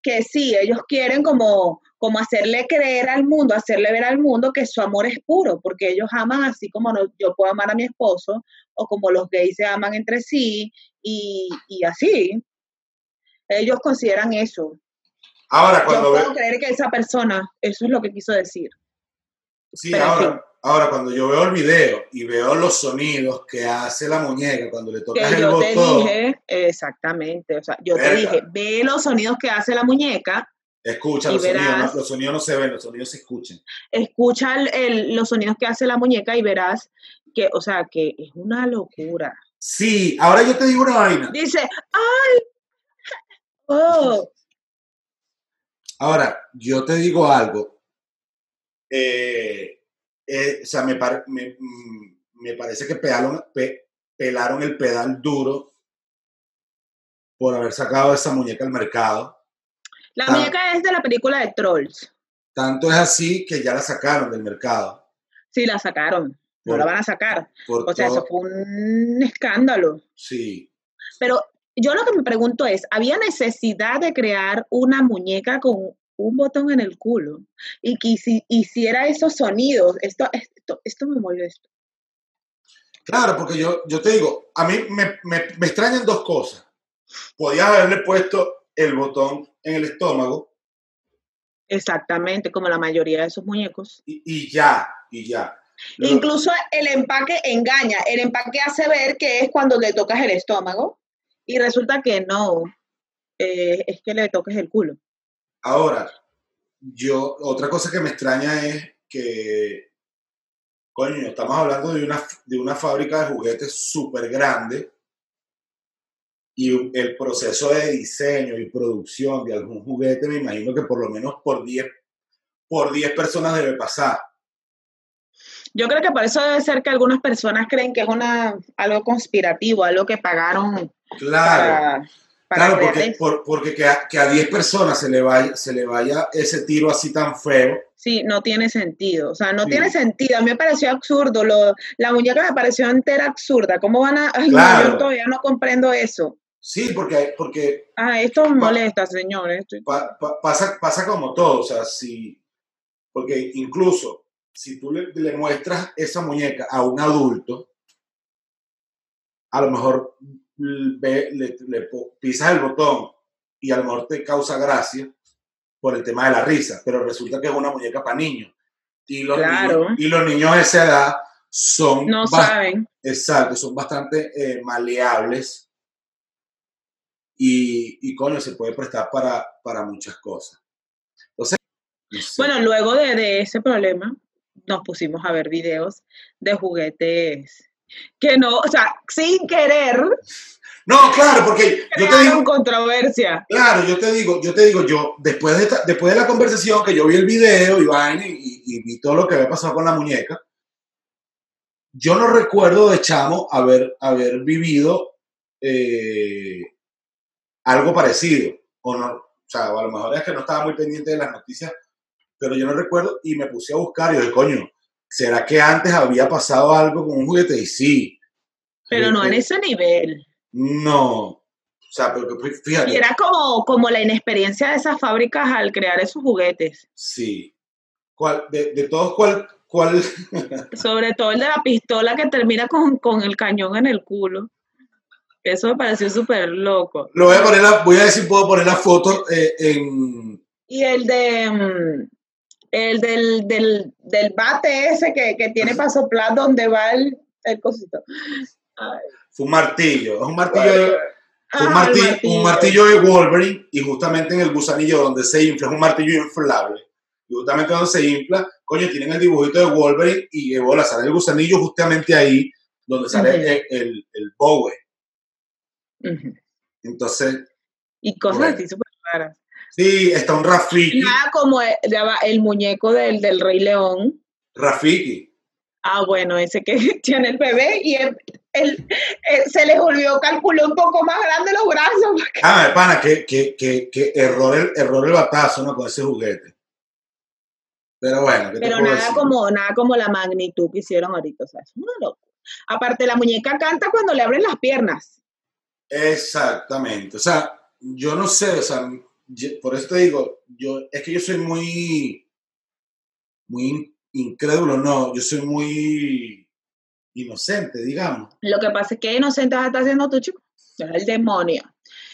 que sí, ellos quieren como, como hacerle creer al mundo, hacerle ver al mundo que su amor es puro, porque ellos aman así como no- yo puedo amar a mi esposo, o como los gays se aman entre sí, y, y así. Ellos consideran eso. Ahora, Yo cuando puedo ve, creer que esa persona, eso es lo que quiso decir. sí, pero ahora, ahora cuando yo veo el video y veo los sonidos que hace la muñeca cuando le Que tocas el yo te dije, exactamente, o sea, yo te dije, ve los sonidos que hace la muñeca, escucha los sonidos, no- los sonidos no se ven, los sonidos se escuchan. escucha el- el- los sonidos que hace la muñeca y verás que, o sea, que es una locura. Sí, ahora yo te digo una vaina. Dice, ¡ay! ¡Oh! Ahora, yo te digo algo. Eh, eh, o sea, me, par- me, mm, me parece que pelaron, pe- pelaron el pedal duro por haber sacado esa muñeca al mercado. La muñeca es de la película de Trolls. Tanto es así que ya la sacaron del mercado. Sí, la sacaron. No la van a sacar. O sea, todo- eso fue un escándalo. Sí. Pero yo lo que me pregunto es, ¿había necesidad de crear una muñeca con un botón en el culo y que hici- hiciera esos sonidos? Esto, esto, esto me molesta. Claro, porque yo, yo te digo, a mí me, me, me extrañan dos cosas. Podías haberle puesto el botón en el estómago Exactamente, como la mayoría de esos muñecos. y, y ya, y ya. Lo- Incluso el empaque engaña. El empaque hace ver que es cuando le tocas el estómago y resulta que no, eh, es que le toques el culo. Ahora, yo, otra cosa que me extraña es que, coño, estamos hablando de una, de una fábrica de juguetes súper grande y el proceso de diseño y producción de algún juguete, me imagino que por lo menos por 10 por 10 personas debe pasar. Yo creo que por eso debe ser que algunas personas creen que es una, algo conspirativo, algo que pagaron Claro, para, claro, porque, por- porque que, a, que a 10 personas se le, vaya, se le vaya ese tiro así tan feo. Sí, no tiene sentido. O sea, no Sí. tiene sentido. A mí me pareció absurdo. Lo, la muñeca me pareció entera absurda. ¿Cómo van a.? Ay, no, yo todavía no comprendo eso. Sí, porque, porque Ah, esto me molesta, señores. Estoy- pa- pa- pasa, pasa como todo, o sea, si, porque incluso si tú le, le muestras esa muñeca a un adulto, a lo mejor le, pisas el botón y a lo mejor te causa gracia por el tema de la risa, pero resulta que es una muñeca para niños. Y los, Claro. niños, y los niños de esa edad son, No saben. exacto, son bastante eh, maleables y, y, coño, se puede prestar para, para muchas cosas. Entonces. Bueno, luego de, de ese problema, nos pusimos a ver videos de juguetes que no, o sea, sin querer, no, claro, porque yo te digo, controversia. claro, yo te digo, yo te digo, yo, después de, esta- después de la conversación que yo vi el video y vaina y, y- vi todo lo que había pasado con la muñeca, yo no recuerdo de chamo haber, haber vivido eh, algo parecido. O, no, o sea, a lo mejor es que no estaba muy pendiente de las noticias, pero yo no recuerdo y me puse a buscar y dije, coño, ¿será que antes había pasado algo con un juguete? Y sí. Pero no en ese nivel. No. O sea, pero que fí- Y fíjate. era como, como la inexperiencia de esas fábricas al crear esos juguetes. Sí. ¿Cuál, de, de todos, cuál, cuál? Sobre todo el de la pistola que termina con, con el cañón en el culo. Eso me pareció súper loco. Lo voy a poner, la- voy a si puedo poner la foto eh, en. Y el de mm, el del, del, del bate ese que, que tiene para soplar donde va el, el cosito. Ay. Fue un martillo. Es un martillo, de, un, Ah, el marti- un martillo de Wolverine y justamente en el gusanillo donde se infla, es un martillo inflable. Y justamente donde se infla, coño, tienen el dibujito de Wolverine y eh, bola, sale el gusanillo justamente ahí donde sale el, el, el Bowie. Entonces, Y cosas Bueno. así súper raras. Sí, está un Rafiki. Nada como el, el muñeco del, del Rey León. Rafiki. Ah, bueno, ese que tiene el bebé y el, el- se les olvidó calcular un poco más grande los brazos. Ah, pana, que, que, que, que error, el, error el batazo, ¿no? Con ese juguete. Pero bueno, ¿qué te Pero puedo nada decir? como, nada como la magnitud que hicieron ahorita. O sea, es una locura. Aparte, la muñeca canta cuando le abren las piernas. Exactamente. O sea, yo no sé, o sea, yo- por eso te digo, yo, es que yo soy muy, muy in- incrédulo, no, yo soy muy inocente, digamos. Lo que pasa es que inocente vas a estar haciendo tu chico. Es el demonio.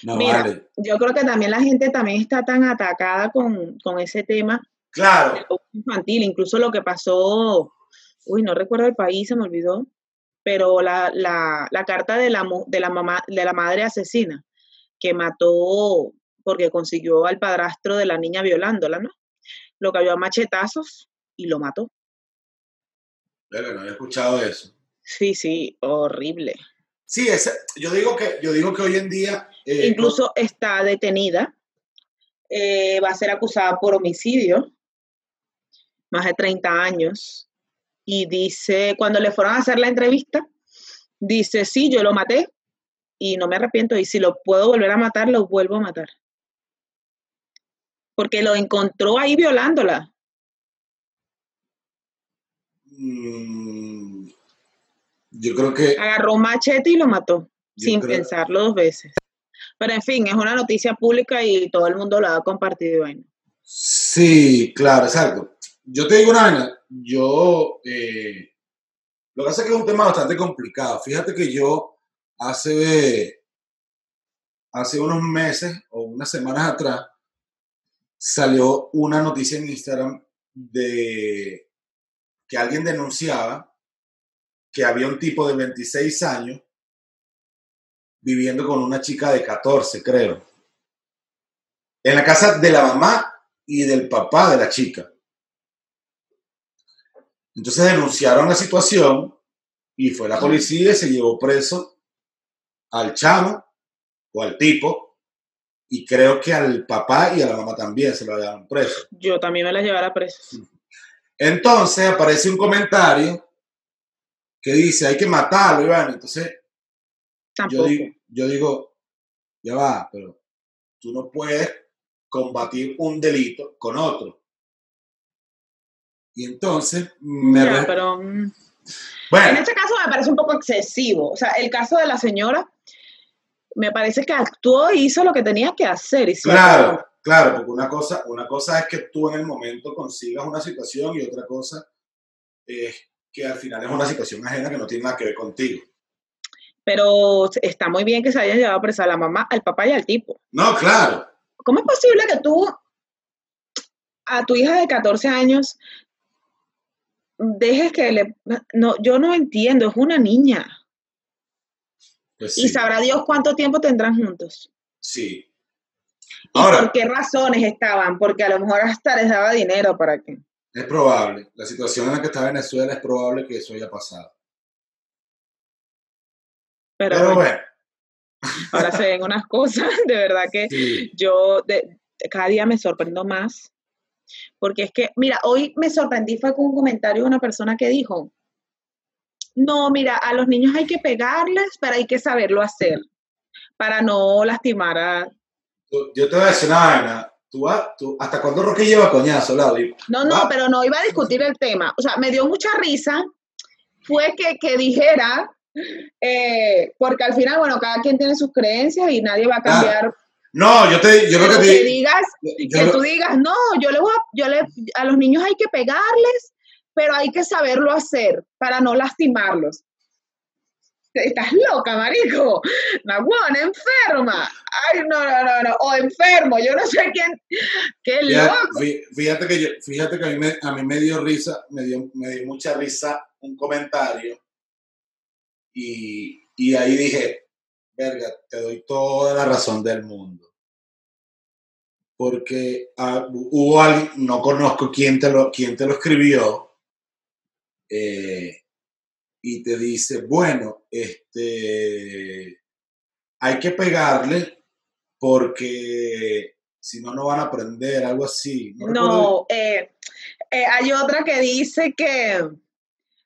No Mira, vale. yo creo que también la gente también está tan atacada con, con ese tema Claro, infantil, incluso lo que pasó, uy, no recuerdo el país, se me olvidó, pero la, la, la carta de la, de la mamá, de la madre asesina, que mató porque consiguió al padrastro de la niña violándola, ¿no? Lo cayó a machetazos y lo mató. Verga, no había escuchado eso. Sí, sí, horrible. Sí, ese, yo digo que yo digo que hoy en día eh, Incluso está detenida, eh, va a ser acusada por homicidio, más de 30 años, y dice, cuando le fueron a hacer la entrevista, dice, sí, yo lo maté y no me arrepiento, y si lo puedo volver a matar, lo vuelvo a matar. Porque lo encontró ahí violándola. mm, yo creo que Agarró un machete y lo mató, sin creo- pensarlo dos veces. Pero en fin, es una noticia pública y todo el mundo la ha compartido. Bueno. Sí, claro, exacto. Yo te digo una vaina, yo, eh, lo que pasa es que es un tema bastante complicado. Fíjate que yo hace, hace unos meses o unas semanas atrás salió una noticia en Instagram de que alguien denunciaba que había un tipo de 26 años viviendo con una chica de 14, creo, en la casa de la mamá y del papá de la chica. Entonces denunciaron la situación y fue la policía y se llevó preso al chamo o al tipo y creo que al papá y a la mamá también se lo llevaron preso. Yo también me la llevara presa. Entonces aparece un comentario que dice hay que matarlo, Iván. Entonces yo digo, yo digo, ya va, pero tú no puedes combatir un delito con otro. Y entonces me... Ya, pero mm, en Bueno, este caso me parece un poco excesivo. O sea, el caso de la señora me parece que actuó y hizo lo que tenía que hacer. Y claro, claro, porque una cosa, una cosa es que tú en el momento consigas una situación y otra cosa es que al final es una situación ajena que no tiene nada que ver contigo. Pero está muy bien que se hayan llevado presa a la mamá, al papá y al tipo. No, claro. ¿Cómo es posible que tú a tu hija de 14 años dejes que le... No, yo no entiendo, es una niña. Pues Y sabrá Dios cuánto tiempo tendrán juntos. sí. ¿Y Ahora, por qué razones estaban? Porque a lo mejor hasta les daba dinero para que... es probable, la situación en la que está Venezuela es probable que eso haya pasado. Pero, Pero bueno, bueno, ahora se ven unas cosas, de verdad que sí. yo de- cada día me sorprendo más. Porque es que, mira, hoy me sorprendí fue con un comentario de una persona que dijo, no, mira, a los niños hay que pegarles, pero hay que saberlo hacer para no lastimar a... Yo te voy a decir una vaina. Tú, tú- ¿Hasta cuándo Roque lleva coñazo, Laudi? No, no, Va. pero no iba a discutir el tema. O sea, me dio mucha risa fue que, que dijera, eh, porque al final, bueno, cada quien tiene sus creencias y nadie va a Claro. cambiar. No, yo te, yo creo que que te, digas, yo que tú digas, no, yo le voy a, yo le, a los niños hay que pegarles, pero hay que saberlo hacer para no lastimarlos. Estás loca, marico. Nahuana, enferma. Ay, no, no, no, no. O enfermo, yo no sé quién. Qué loco. fí- fíjate que, yo, fíjate que a, mí me, a mí me dio risa, me dio, me dio mucha risa un comentario y, y ahí dije, verga, te doy toda la razón del mundo. Porque ah, hubo alguien, no conozco quién te lo, quién te lo escribió, eh, y te dice, bueno, este, hay que pegarle porque si no, no van a aprender, algo así. No, eh, eh, hay otra que dice que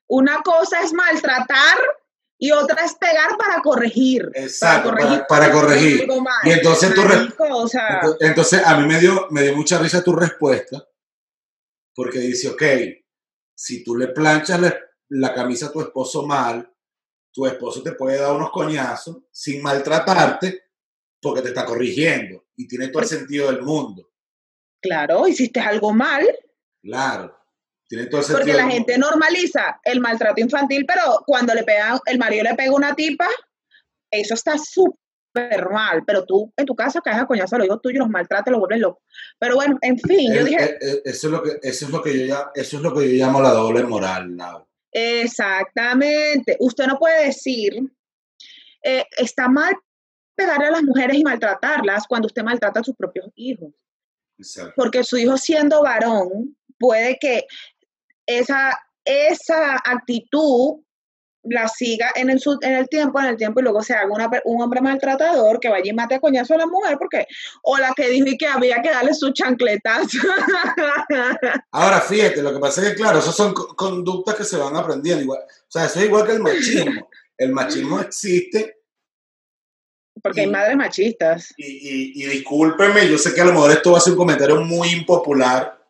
una cosa es maltratar y otra es pegar para corregir. Exacto, para- para corregir. algo mal. Y entonces tú o sea, Entonces, a mí me dio, me dio mucha risa tu respuesta, porque dice, ok, si tú le planchas la, la camisa a tu esposo mal, tu esposo te puede dar unos coñazos sin maltratarte porque te está corrigiendo y tiene todo el sentido del mundo. claro, hiciste algo mal, Claro, tiene todo el sentido porque la del gente mundo. normaliza el maltrato infantil, pero cuando le pega, el marido le pega una tipa, eso está súper súper mal, pero tú en tu casa caes a coñazo a los hijos tuyos, los maltratas, los vuelves locos. Pero bueno, en fin, yo El- dije, el- el- eso, es lo que, eso, es lo que yo ya, eso es lo que yo llamo la doble moral, Lau. exactamente, usted no puede decir, eh, está mal pegarle a las mujeres y maltratarlas cuando usted maltrata a sus propios hijos. Exacto. porque su hijo siendo varón puede que esa, esa actitud la siga en el, en el tiempo, en el tiempo, y luego se haga una un hombre maltratador que vaya y mate a coñazo a la mujer, porque, o la que dijo y que había que darle sus chancletas. Ahora, fíjate, lo que pasa es que, claro, esas son co- conductas que se van aprendiendo. Igual, o sea, eso es igual que el machismo. El machismo existe porque hay madres machistas. y, y, y discúlpenme, yo sé que a lo mejor esto va a ser un comentario muy impopular,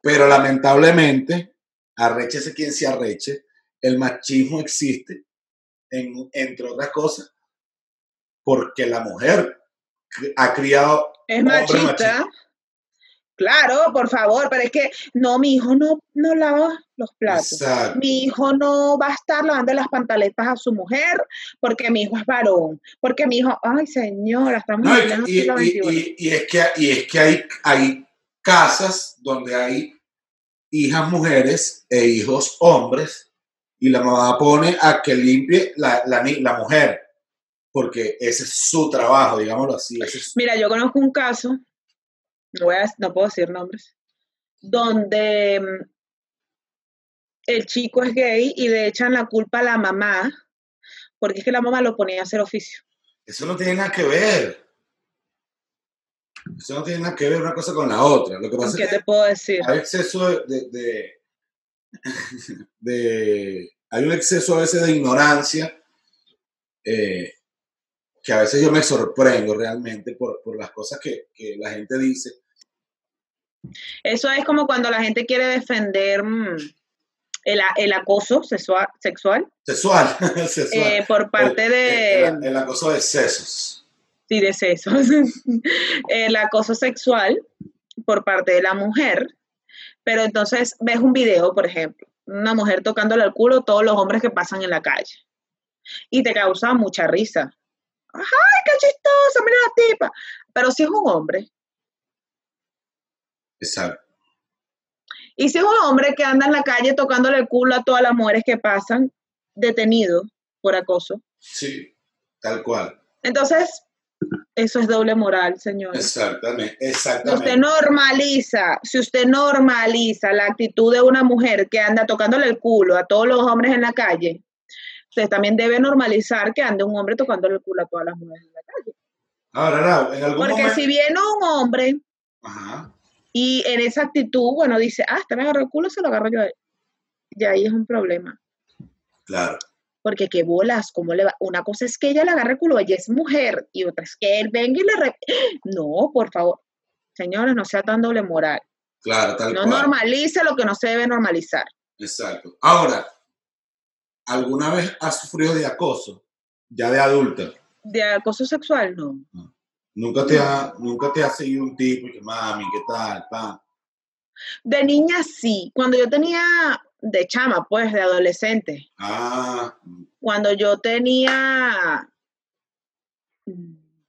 pero lamentablemente, arréchese quien se arreche, el machismo existe, en, entre otras cosas, porque la mujer ha criado Es machista. machista. Claro, por favor, pero es que no, mi hijo no, no lava los platos. Exacto. Mi hijo no va a estar lavando las pantaletas a su mujer porque mi hijo es varón. Porque mi hijo, ay señora, estamos No, en y, XXI. y- y es que, y es que hay, hay casas donde hay hijas mujeres e hijos hombres y la mamá pone a que limpie la, la, la mujer, porque ese es su trabajo, digámoslo así. es- Mira, yo conozco un caso, no, voy a- no puedo decir nombres, donde mm, el chico es gay y le echan la culpa a la mamá porque es que la mamá lo ponía a hacer oficio. eso no tiene nada que ver. Eso no tiene nada que ver una cosa con la otra. Lo que pasa ¿Qué es que te puedo decir? hay exceso de, de- de- de- hay un exceso a veces de ignorancia eh, que a veces yo me sorprendo realmente por, por las cosas que, que la gente dice. Eso es como cuando la gente quiere defender el, el acoso sexual, sexual Sexual, sexual. eh, por parte El- de, el, el acoso de sesos. sí, de sesos. el acoso sexual por parte de la mujer. Pero entonces ves un video, por ejemplo, una mujer tocándole el culo a todos los hombres que pasan en la calle. Y te causa mucha risa. ¡Ay, qué chistosa! Mira la tipa. Pero si es un hombre, Exacto. y si es un hombre que anda en la calle tocándole el culo a todas las mujeres que pasan detenido por acoso, Sí, tal cual. entonces eso es doble moral, señor. Exactamente. Si Exactamente. usted normaliza, si usted normaliza la actitud de una mujer que anda tocándole el culo a todos los hombres en la calle, usted también debe normalizar que ande un hombre tocándole el culo a todas las mujeres en la calle. Ahora, Lau, en algún Porque momento. si viene un hombre Ajá. y en esa actitud, bueno, dice, ah, este me agarró el culo, se lo agarro yo a él. Y ahí es un problema. Claro. Porque qué bolas, ¿cómo le va? Una cosa es que ella le agarre el culo, ella es mujer, y otra es que él venga y le... re- No, por favor. Señores, no sea tan doble moral. Claro, tal No cual. normalice lo que no se debe normalizar. Exacto. Ahora, ¿alguna vez has sufrido de acoso? Ya de adulta. De acoso sexual, no. Nunca te ha, nunca te ha seguido un tipo que mami, ¿qué tal? Pa. De niña sí. Cuando yo tenía, de chama, pues, de adolescente. Ah, Cuando yo tenía,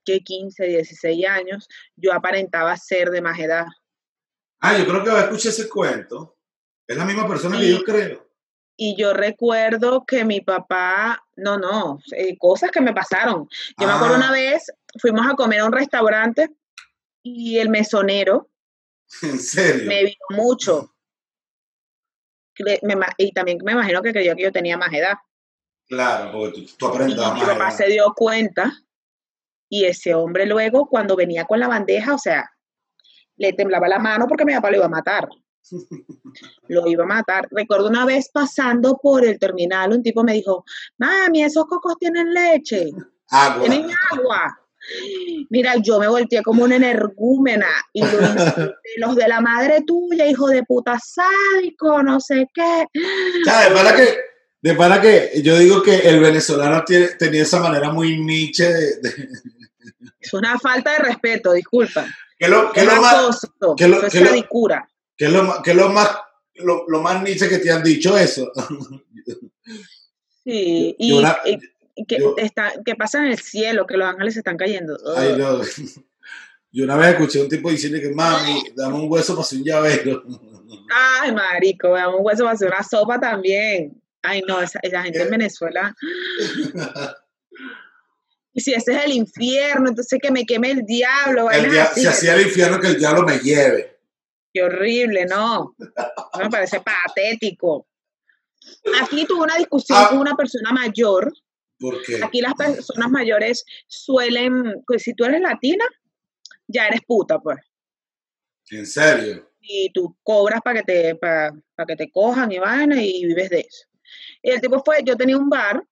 que 15, 16 años, yo aparentaba ser de más edad. ah, yo creo que escuché ese cuento. Es la misma persona que yo creo. Y yo recuerdo que mi papá, no, no, eh, cosas que me pasaron. Yo me acuerdo Ah. una vez, fuimos a comer a un restaurante y el mesonero En serio. me vio mucho. Me y también me imagino que creyó que yo tenía más edad. Claro, porque tú, tú Y aparentabas mi más. papá edad. se dio cuenta y ese hombre luego cuando venía con la bandeja, o sea, le temblaba la mano porque mi papá lo iba a matar. Lo iba a matar. Recuerdo una vez pasando por el terminal, un tipo me dijo, mami, esos cocos tienen leche, Agua. tienen agua. Mira, yo me volteé como una energúmena y lo insulté, los de la madre tuya, hijo de puta sádico, no sé qué. De para que, de para que yo digo que el venezolano tiene, tenía esa manera muy niche de, de- Es una falta de respeto, disculpa. ¿Qué es lo, qué es Es lo más, qué lo- qué lo- sadicura. qué es lo, más- qué es lo más, lo, lo más niche que te han dicho eso? Sí, Y y, una- y- que, Yo- está, que pasa en el cielo, que los ángeles se están cayendo. Ay, no. Yo una vez escuché a un tipo diciendo que, mami, dame un hueso para hacer un llavero. Ay, marico, veamos un hueso para hacer una sopa también. Ay, no, esa, esa gente en Venezuela. Y si ese es el infierno, entonces que me queme el diablo. El vainas dia- así. se hacía el infierno que el diablo me lleve. Qué horrible, no. Me parece patético. Aquí tuve una discusión Ah. con una persona mayor. Porque Aquí las personas mayores suelen, pues si tú eres latina, ya eres puta, pues. en serio. y tú cobras para que te para, que te cojan y vaina y vives de eso. Y el tipo fue, yo tenía un bar,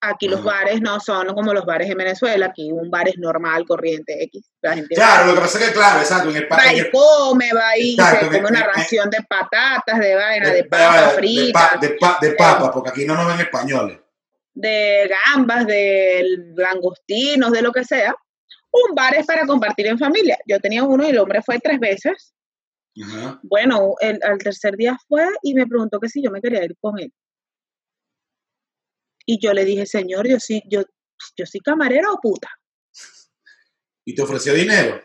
aquí los bares no son como los bares en Venezuela, aquí un bar es normal, corriente X, la gente Claro, lo que pasa es que, claro, exacto, en el va y come, va y se come una ración de patatas, de vaina, de de- papas de- fritas, pa- de pa- de papas, porque aquí no nos ven españoles. De gambas, de langostinos, de lo que sea. Un bar es para compartir en familia. Yo tenía uno y el hombre fue tres veces. Bueno, el, al tercer día fue y me preguntó que si yo me quería ir con él. Y yo le dije, señor, yo sí, yo, yo soy camarera o puta. Y te ofreció dinero.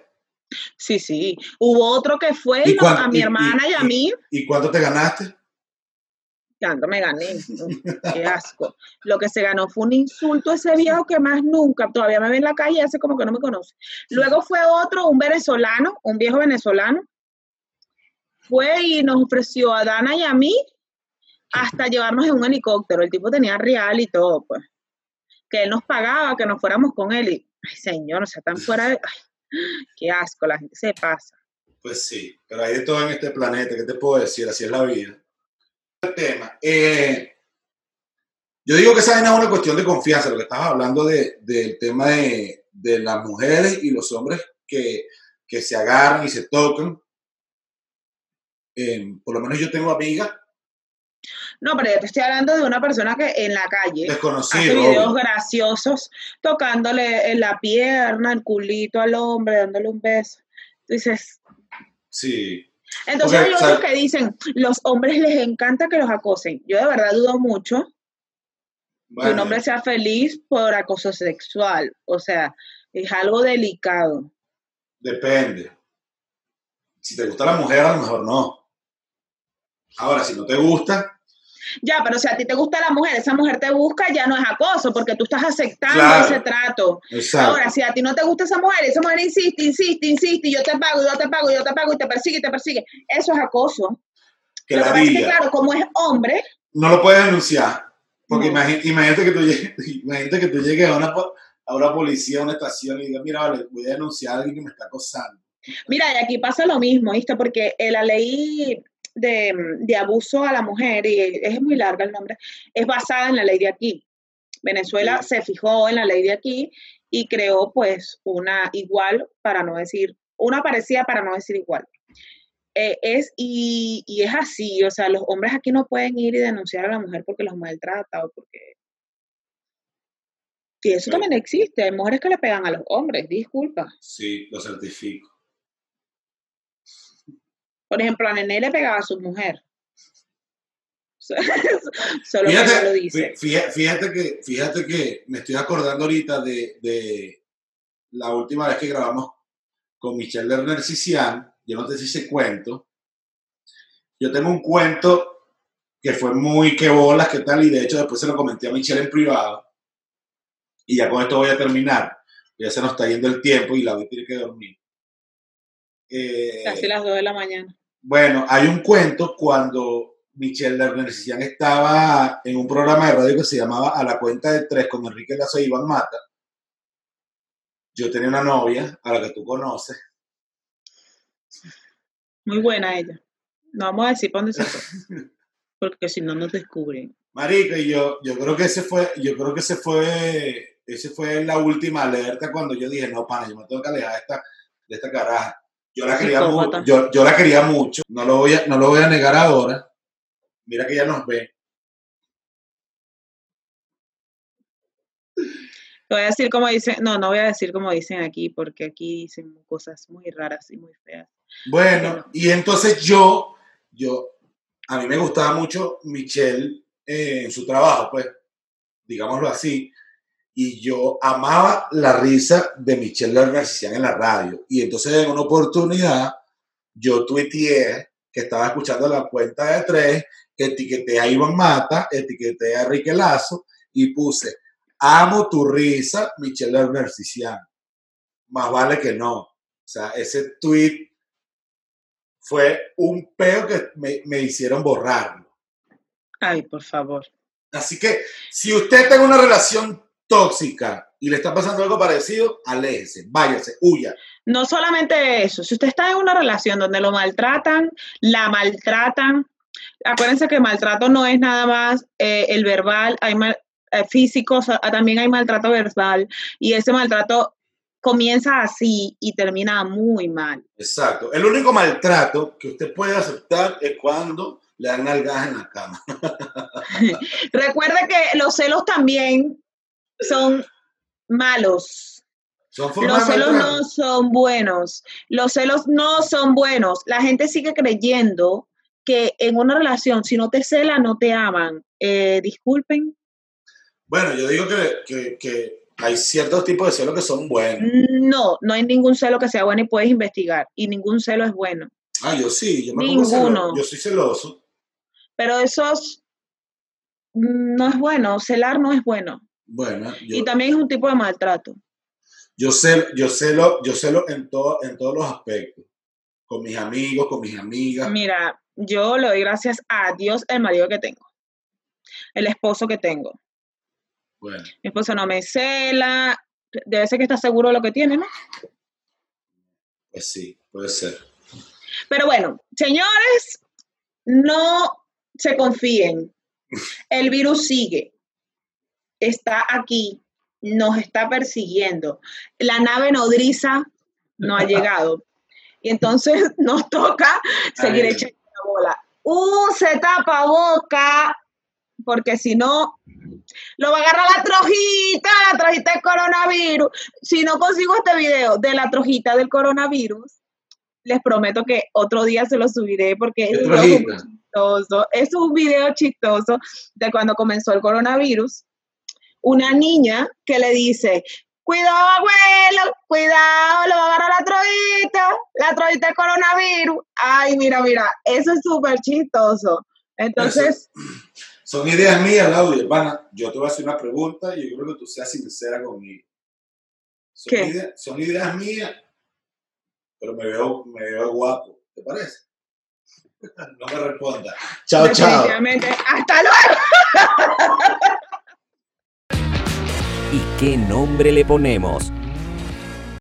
Sí, sí. Hubo otro que fue ¿Y no, a mi hermana y, y- a mí, ¿Y cuánto te ganaste? Tanto me gané. Qué asco. Lo que se ganó fue un insulto a ese viejo que más nunca, todavía me ve en la calle y hace como que no me conoce. Luego fue otro, un venezolano, un viejo venezolano, fue y nos ofreció a Dana y a mí hasta llevarnos en un helicóptero. El tipo tenía real y todo, pues. Que él nos pagaba, que nos fuéramos con él. Y, ay, señor, o sea, tan fuera de. ay, qué asco, la gente se pasa. Pues sí, pero hay de todo en este planeta, ¿qué te puedo decir? Así es la vida. El tema. eh, yo digo que esa es una cuestión de confianza, lo que estabas hablando de- del tema de, de las mujeres y los hombres que, que se agarran y se tocan. Eh, por lo menos yo tengo amigas No, pero yo te estoy hablando de una persona que en la calle hace videos obvio. graciosos, tocándole en la pierna, el culito al hombre, dándole un beso. Tú dices, Sí, Entonces Ok, hay otros que dicen, los hombres les encanta que los acosen. Yo de verdad dudo mucho que un hombre sea feliz por acoso sexual. O sea, es algo delicado. depende. Si te gusta la mujer, a lo mejor no. Ahora, si no te gusta, Ya, pero si a ti te gusta la mujer, esa mujer te busca, ya no es acoso, porque tú estás aceptando Claro. ese trato. exacto. Ahora, si a ti no te gusta esa mujer, esa mujer insiste, insiste, insiste, y yo te pago, yo te pago, yo te pago, y te persigue, y te persigue, eso es acoso. que Lo la es que, claro, como es hombre, no lo puedes denunciar. Porque No. imagínate, que tú llegues, imagínate que tú llegues a una, a una policía, a una estación y digas, mira, vale, voy a denunciar a alguien que me está acosando. Mira, y aquí pasa lo mismo, ¿viste? Porque la ley de, de abuso a la mujer, y es muy larga el nombre, es basada en la ley de aquí. Venezuela Sí. se fijó en la ley de aquí y creó pues una igual, para no decir, una parecida para no decir igual. Eh, es, y, y es así, o sea, los hombres aquí no pueden ir y denunciar a la mujer porque los maltrata o porque... Y eso Sí. también existe, hay mujeres que le pegan a los hombres, disculpa. Sí, lo certifico. Por ejemplo, a Nené le pegaba a su mujer. Solo que Fíjate, no lo dice. fí- fíjate, que, fíjate que me estoy acordando ahorita de, de la última vez que grabamos con Michelle Lerner Cician. Yo no te sé ese cuento. Yo tengo un cuento que fue muy que bolas, que tal, y de hecho después se lo comenté a Michelle en privado. Y ya con esto voy a terminar. Ya se nos está yendo el tiempo y la voy a tener que dormir. Eh, Casi las 2 de la mañana. Bueno, hay un cuento cuando Michelle Lerner Cician estaba en un programa de radio que se llamaba A la cuenta de tres con Enrique Lazo y Iván Mata. Yo tenía una novia, a la que tú conoces. Muy buena ella. No vamos a decir para dónde se fue. Porque si no nos descubren. Marica, y yo, yo creo que ese fue, yo creo que ese fue, ese fue la última alerta cuando yo dije, no, pana, yo me tengo que alejar de esta, de esta caraja. Yo la quería mucho, yo, yo la quería mucho, no lo voy a, no lo voy a negar ahora. Mira que ella nos ve. Te voy a decir como dicen, no, no voy a decir como dicen aquí, porque aquí dicen cosas muy raras y muy feas. Bueno, y entonces yo, yo, a mí me gustaba mucho Michelle eh, en su trabajo, pues, digámoslo así, y yo amaba la risa de Michelle Lerner en la radio. Y entonces en una oportunidad yo tuiteé que estaba escuchando la cuenta de tres, etiqueté a Iván Mata, etiqueté a Enrique Lazo y puse, amo tu risa, Michelle Lerner Más vale que no. O sea, ese tweet fue un peo que me, me hicieron borrarlo. Ay, por favor. Así que si usted tiene una relación tóxica y le está pasando algo parecido, aléjese, váyase, huya. No solamente eso, si usted está en una relación donde lo maltratan, la maltratan, acuérdense que maltrato no es nada más eh, el verbal, hay mal, eh, físico, también hay maltrato verbal y ese maltrato comienza así y termina muy mal. Exacto. El único maltrato que usted puede aceptar es cuando le dan algas en la cama. Recuerde que los celos también son malos. los celos no son buenos. Los celos no son buenos. La gente sigue creyendo que en una relación, si no te cela, no te aman. Eh, disculpen. Bueno, yo digo que, hay ciertos tipos de celos que son buenos. No, no hay ningún celo que sea bueno y puedes investigar. Y ningún celo es bueno. Ah, yo sí, yo me Ninguno. Yo soy celoso. Pero eso no es bueno. Celar no es bueno. Bueno, y también es un tipo de maltrato. Yo sé, yo sé lo, yo sé lo en, todo, en todos los aspectos. Con mis amigos, con mis amigas. Mira, yo le doy gracias a Dios el marido que tengo. El esposo que tengo. Bueno. Mi esposo no me cela. Debe ser que está seguro de lo que tiene, ¿no? Pues sí, puede ser. Pero bueno, señores, no se confíen. El virus sigue está aquí, nos está persiguiendo. La nave nodriza no ha llegado. Y entonces nos toca seguir echando la bola. Use boca, porque si no, lo va a agarrar la trojita, la trojita del coronavirus. Si no consigo este video de la trojita del coronavirus, les prometo que otro día se lo subiré porque es, chistoso. es un video chistoso de cuando comenzó el coronavirus una niña que le dice, cuidado abuelo, cuidado, le va a agarrar la trojita, la trojita del coronavirus. Ay, mira, mira, eso es súper chistoso. Entonces... son ideas mías, Laura, hermana. Yo te voy a hacer una pregunta y yo creo que tú seas sincera conmigo. Son, ¿Qué? Ideas, son ideas mías, pero me veo, me veo guapo. ¿Te parece? No me responda. Chao, chao. Hasta luego. ¿Y qué nombre le ponemos?